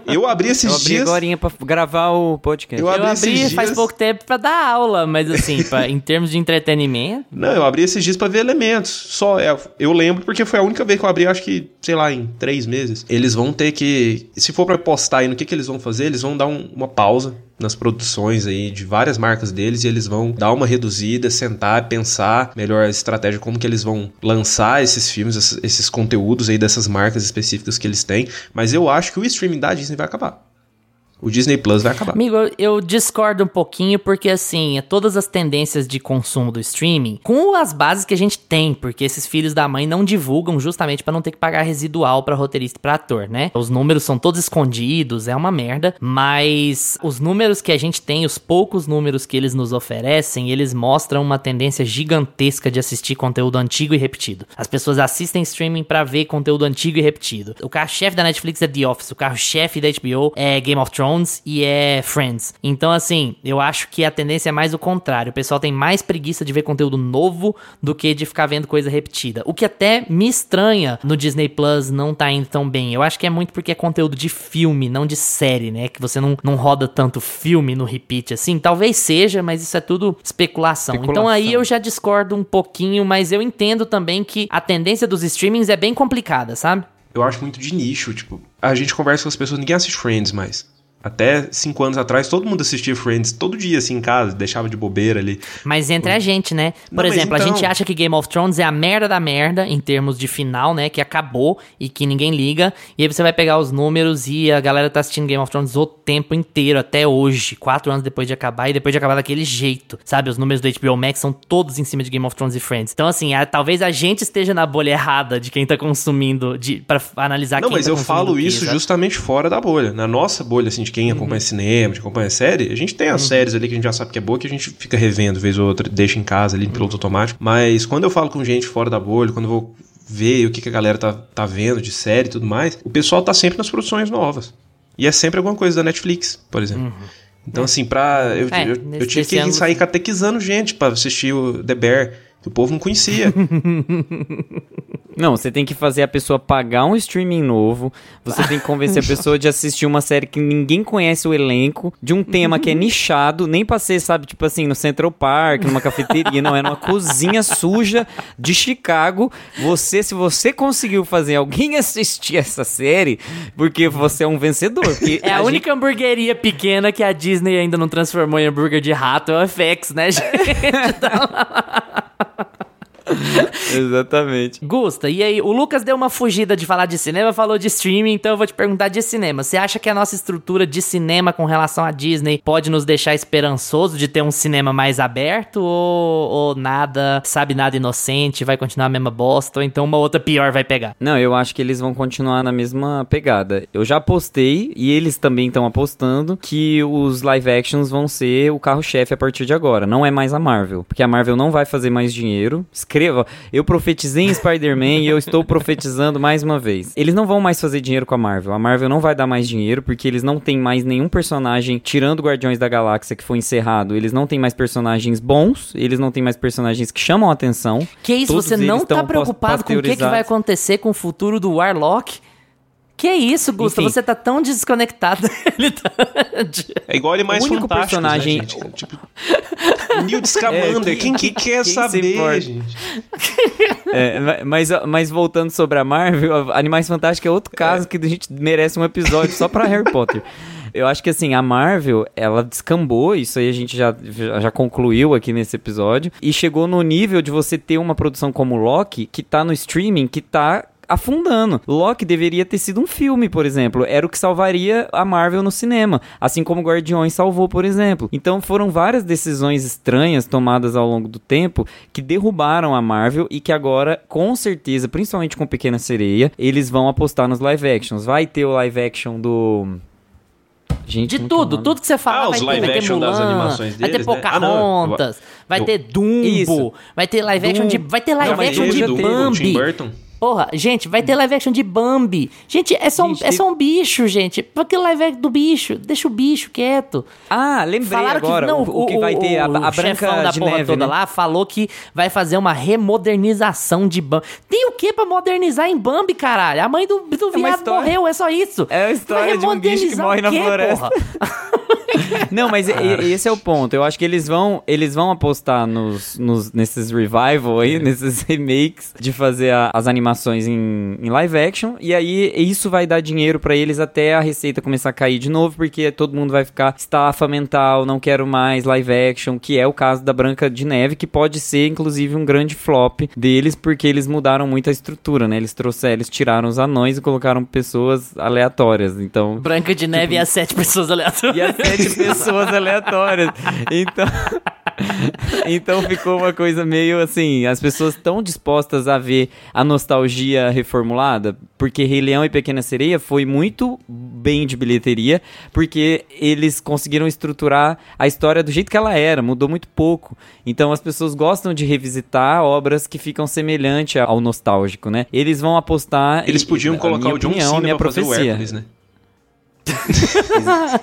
D: Eu abri esses
C: Eu abri
D: dias.
C: agora pra gravar o podcast.
D: Eu
B: Eu
D: abri
B: abri
D: esses
B: faz
D: dias-
B: pouco tempo pra dar aula, mas assim, pra- em termos de entretenimento,
D: Não, eu abri esses dias pra ver elementos. Só é, eu lembro porque foi a única vez que eu abri, acho que, sei lá, em três meses. Eles vão ter que. Se for pra postar aí no que, que eles vão fazer, eles vão dar um- uma pausa nas produções aí de várias marcas deles e eles vão dar uma reduzida, sentar, pensar melhor a estratégia, como que eles vão lançar esses filmes, esses, conteúdos aí dessas marcas específicas que eles têm. Mas eu acho que o streaming da Disney vai acabar o Disney Plus vai acabar.
B: Amigo, eu discordo um pouquinho porque, assim, todas as tendências de consumo do streaming, com as bases que a gente tem, porque esses filhos da mãe não divulgam justamente para não ter que pagar residual para roteirista e pra ator, né? Os números são todos escondidos, é uma merda, mas os números que a gente tem, os poucos números que eles nos oferecem, eles mostram uma tendência gigantesca de assistir conteúdo antigo e repetido. As pessoas assistem streaming para ver conteúdo antigo e repetido. O carro-chefe da Netflix é The Office, o carro-chefe da HBO é Game of Thrones Thrones e é Friends. Então, assim, eu acho que a tendência é mais o contrário. O pessoal tem mais preguiça de ver conteúdo novo do que de ficar vendo coisa repetida. O que até me estranha no Disney Plus não tá indo tão bem. Eu acho que é muito porque é conteúdo de filme, não de série, né? Que você não, não roda tanto filme no repeat assim. Talvez seja, mas isso é tudo especulação. especulação. Então aí eu já discordo um pouquinho, mas eu entendo também que a tendência dos streamings é bem complicada, sabe?
D: Eu acho muito de nicho, tipo, a gente conversa com as pessoas, ninguém assiste Friends mais. Até cinco anos atrás, todo mundo assistia Friends todo dia, assim, em casa, deixava de bobeira ali.
B: Mas entre a gente, né? Por Não, exemplo, então... a gente acha que Game of Thrones é a merda da merda, em termos de final, né? Que acabou e que ninguém liga. E aí você vai pegar os números e a galera tá assistindo Game of Thrones o tempo inteiro, até hoje, quatro anos depois de acabar, e depois de acabar daquele jeito, sabe? Os números do HBO Max são todos em cima de Game of Thrones e Friends. Então, assim, a, talvez a gente esteja na bolha errada de quem tá consumindo, de, pra analisar
D: Não, mas
B: tá
D: eu falo isso justamente fora da bolha. Na nossa bolha, assim, de quem uhum. acompanha cinema, de acompanha série, a gente tem as uhum. séries ali que a gente já sabe que é boa, que a gente fica revendo vez ou outra, deixa em casa ali no piloto automático. Mas quando eu falo com gente fora da bolha, quando eu vou ver o que, que a galera tá, tá vendo de série e tudo mais, o pessoal tá sempre nas produções novas. E é sempre alguma coisa da Netflix, por exemplo. Uhum. Então, é. assim, pra. Eu, é, eu, eu tive que ano... sair catequizando gente para assistir o The Bear, que o povo não conhecia.
C: Não, você tem que fazer a pessoa pagar um streaming novo. Você tem que convencer a pessoa de assistir uma série que ninguém conhece o elenco, de um tema que é nichado, nem pra ser, sabe, tipo assim, no Central Park, numa cafeteria, não, é numa cozinha suja de Chicago. Você, se você conseguiu fazer alguém assistir essa série, porque você é um vencedor.
B: É a, a única gente... hamburgueria pequena que a Disney ainda não transformou em hambúrguer de rato, é o FX, né, gente?
C: Exatamente.
B: Gusta, e aí, o Lucas deu uma fugida de falar de cinema, falou de streaming, então eu vou te perguntar de cinema. Você acha que a nossa estrutura de cinema com relação à Disney pode nos deixar esperançoso de ter um cinema mais aberto ou, ou nada, sabe, nada inocente, vai continuar a mesma bosta, ou então uma outra pior vai pegar?
C: Não, eu acho que eles vão continuar na mesma pegada. Eu já apostei, e eles também estão apostando, que os live actions vão ser o carro-chefe a partir de agora. Não é mais a Marvel, porque a Marvel não vai fazer mais dinheiro escreva. Eu profetizei em Spider-Man e eu estou profetizando mais uma vez. Eles não vão mais fazer dinheiro com a Marvel. A Marvel não vai dar mais dinheiro porque eles não têm mais nenhum personagem, tirando Guardiões da Galáxia que foi encerrado. Eles não têm mais personagens bons, eles não têm mais personagens que chamam a atenção.
B: Que isso, Todos você não tá preocupado com o que, que vai acontecer com o futuro do Warlock? Que isso, Gusta? Enfim. Você tá tão desconectado.
D: ele tá... É igual ele mais o único né, personagem... Né, gente? Tipo, Newt Scamander. É, quem, quem, quem, quer quem saber, gente?
C: É, mas, mas voltando sobre a Marvel, Animais Fantásticos é outro caso é. que a gente merece um episódio só pra Harry Potter. Eu acho que assim, a Marvel, ela descambou, isso aí a gente já, já concluiu aqui nesse episódio, e chegou no nível de você ter uma produção como Loki, que tá no streaming, que tá afundando. Loki deveria ter sido um filme, por exemplo. Era o que salvaria a Marvel no cinema. Assim como Guardiões salvou, por exemplo. Então foram várias decisões estranhas tomadas ao longo do tempo que derrubaram a Marvel e que agora, com certeza, principalmente com Pequena Sereia, eles vão apostar nos live actions. Vai ter o live action do.
B: Gente, de tudo, tudo que você fala
D: ah, vai, ter, vai ter Mulan,
B: deles, vai ter Pocahontas, né? ah, vai ter Dumbo, Isso. vai ter live action de, vai ter live não, action de Bambi. Porra, gente, vai ter live action de Bambi. Gente, é só, gente, um, é só um bicho, gente. Por que live action do bicho? Deixa o bicho quieto.
C: Ah, lembrei Falaram agora. Que, não, o, o, que vai ter, a, a Branca da de porra neve, toda
B: né? lá falou que vai fazer uma remodernização de Bambi. Tem o que pra modernizar em Bambi, caralho? A mãe do, do é viado morreu, é só isso.
C: É a história de um bicho que morre na floresta. Não, mas e- e- esse é o ponto. Eu acho que eles vão, eles vão apostar nos, nos- nesses revival aí, nesses remakes de fazer a- as animações em, em live action. E aí isso vai dar dinheiro pra eles até a receita começar a cair de novo, porque todo mundo vai ficar estafa mental, não quero mais live action, que é o caso da Branca de Neve, que pode ser inclusive um grande flop deles, porque eles mudaram muito a estrutura, né? Eles trouxeram, eles tiraram os anões e colocaram pessoas aleatórias. Então,
B: Branca de Neve e as sete pessoas aleatórias.
C: e as sete pessoas aleatórias. Então, então ficou uma coisa meio assim, as pessoas estão dispostas a ver a nostalgia reformulada, porque Rei Leão e Pequena Sereia foi muito bem de bilheteria, porque eles conseguiram estruturar a história do jeito que ela era, mudou muito pouco. Então as pessoas gostam de revisitar obras que ficam semelhantes ao nostálgico, né? Eles vão apostar
D: Eles podiam
C: a
D: colocar
C: minha
D: o John
C: opinião,
D: Cena
C: minha
D: pra fazer o
C: profecia.
D: Hércules, né?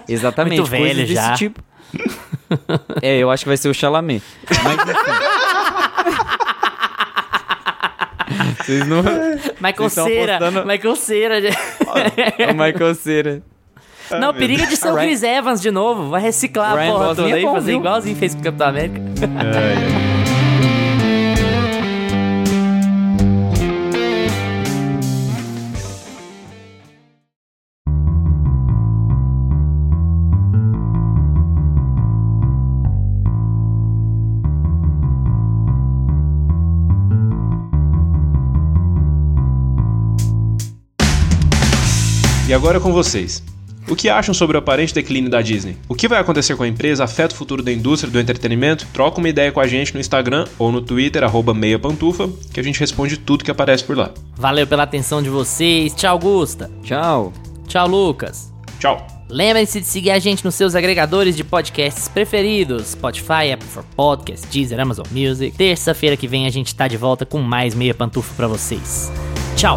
C: Exatamente,
B: Muito velho
C: coisas desse
B: já.
C: tipo. é, eu acho que vai ser o Chalamet. Mas enfim. Vocês não.
B: Michael Cera.
C: apostando-
B: Michael Cera.
C: o Michael Cera.
B: Não, periga de ser o Chris Evans de novo. Vai reciclar
C: Ryan
B: a porra toda
C: é
B: fazer igualzinho fez com o Capitão América.
D: E agora com vocês. O que acham sobre o aparente declínio da Disney? O que vai acontecer com a empresa? Afeta o futuro da indústria do entretenimento? Troca uma ideia com a gente no Instagram ou no Twitter, arroba meia pantufa, que a gente responde tudo que aparece por lá.
B: Valeu pela atenção de vocês. Tchau, Gusta.
C: Tchau.
B: Tchau, Lucas.
D: Tchau!
B: Lembre-se de seguir a gente nos seus agregadores de podcasts preferidos: Spotify, Apple for Podcast, Deezer, Amazon Music. Terça-feira que vem a gente tá de volta com mais meia pantufa pra vocês. Tchau!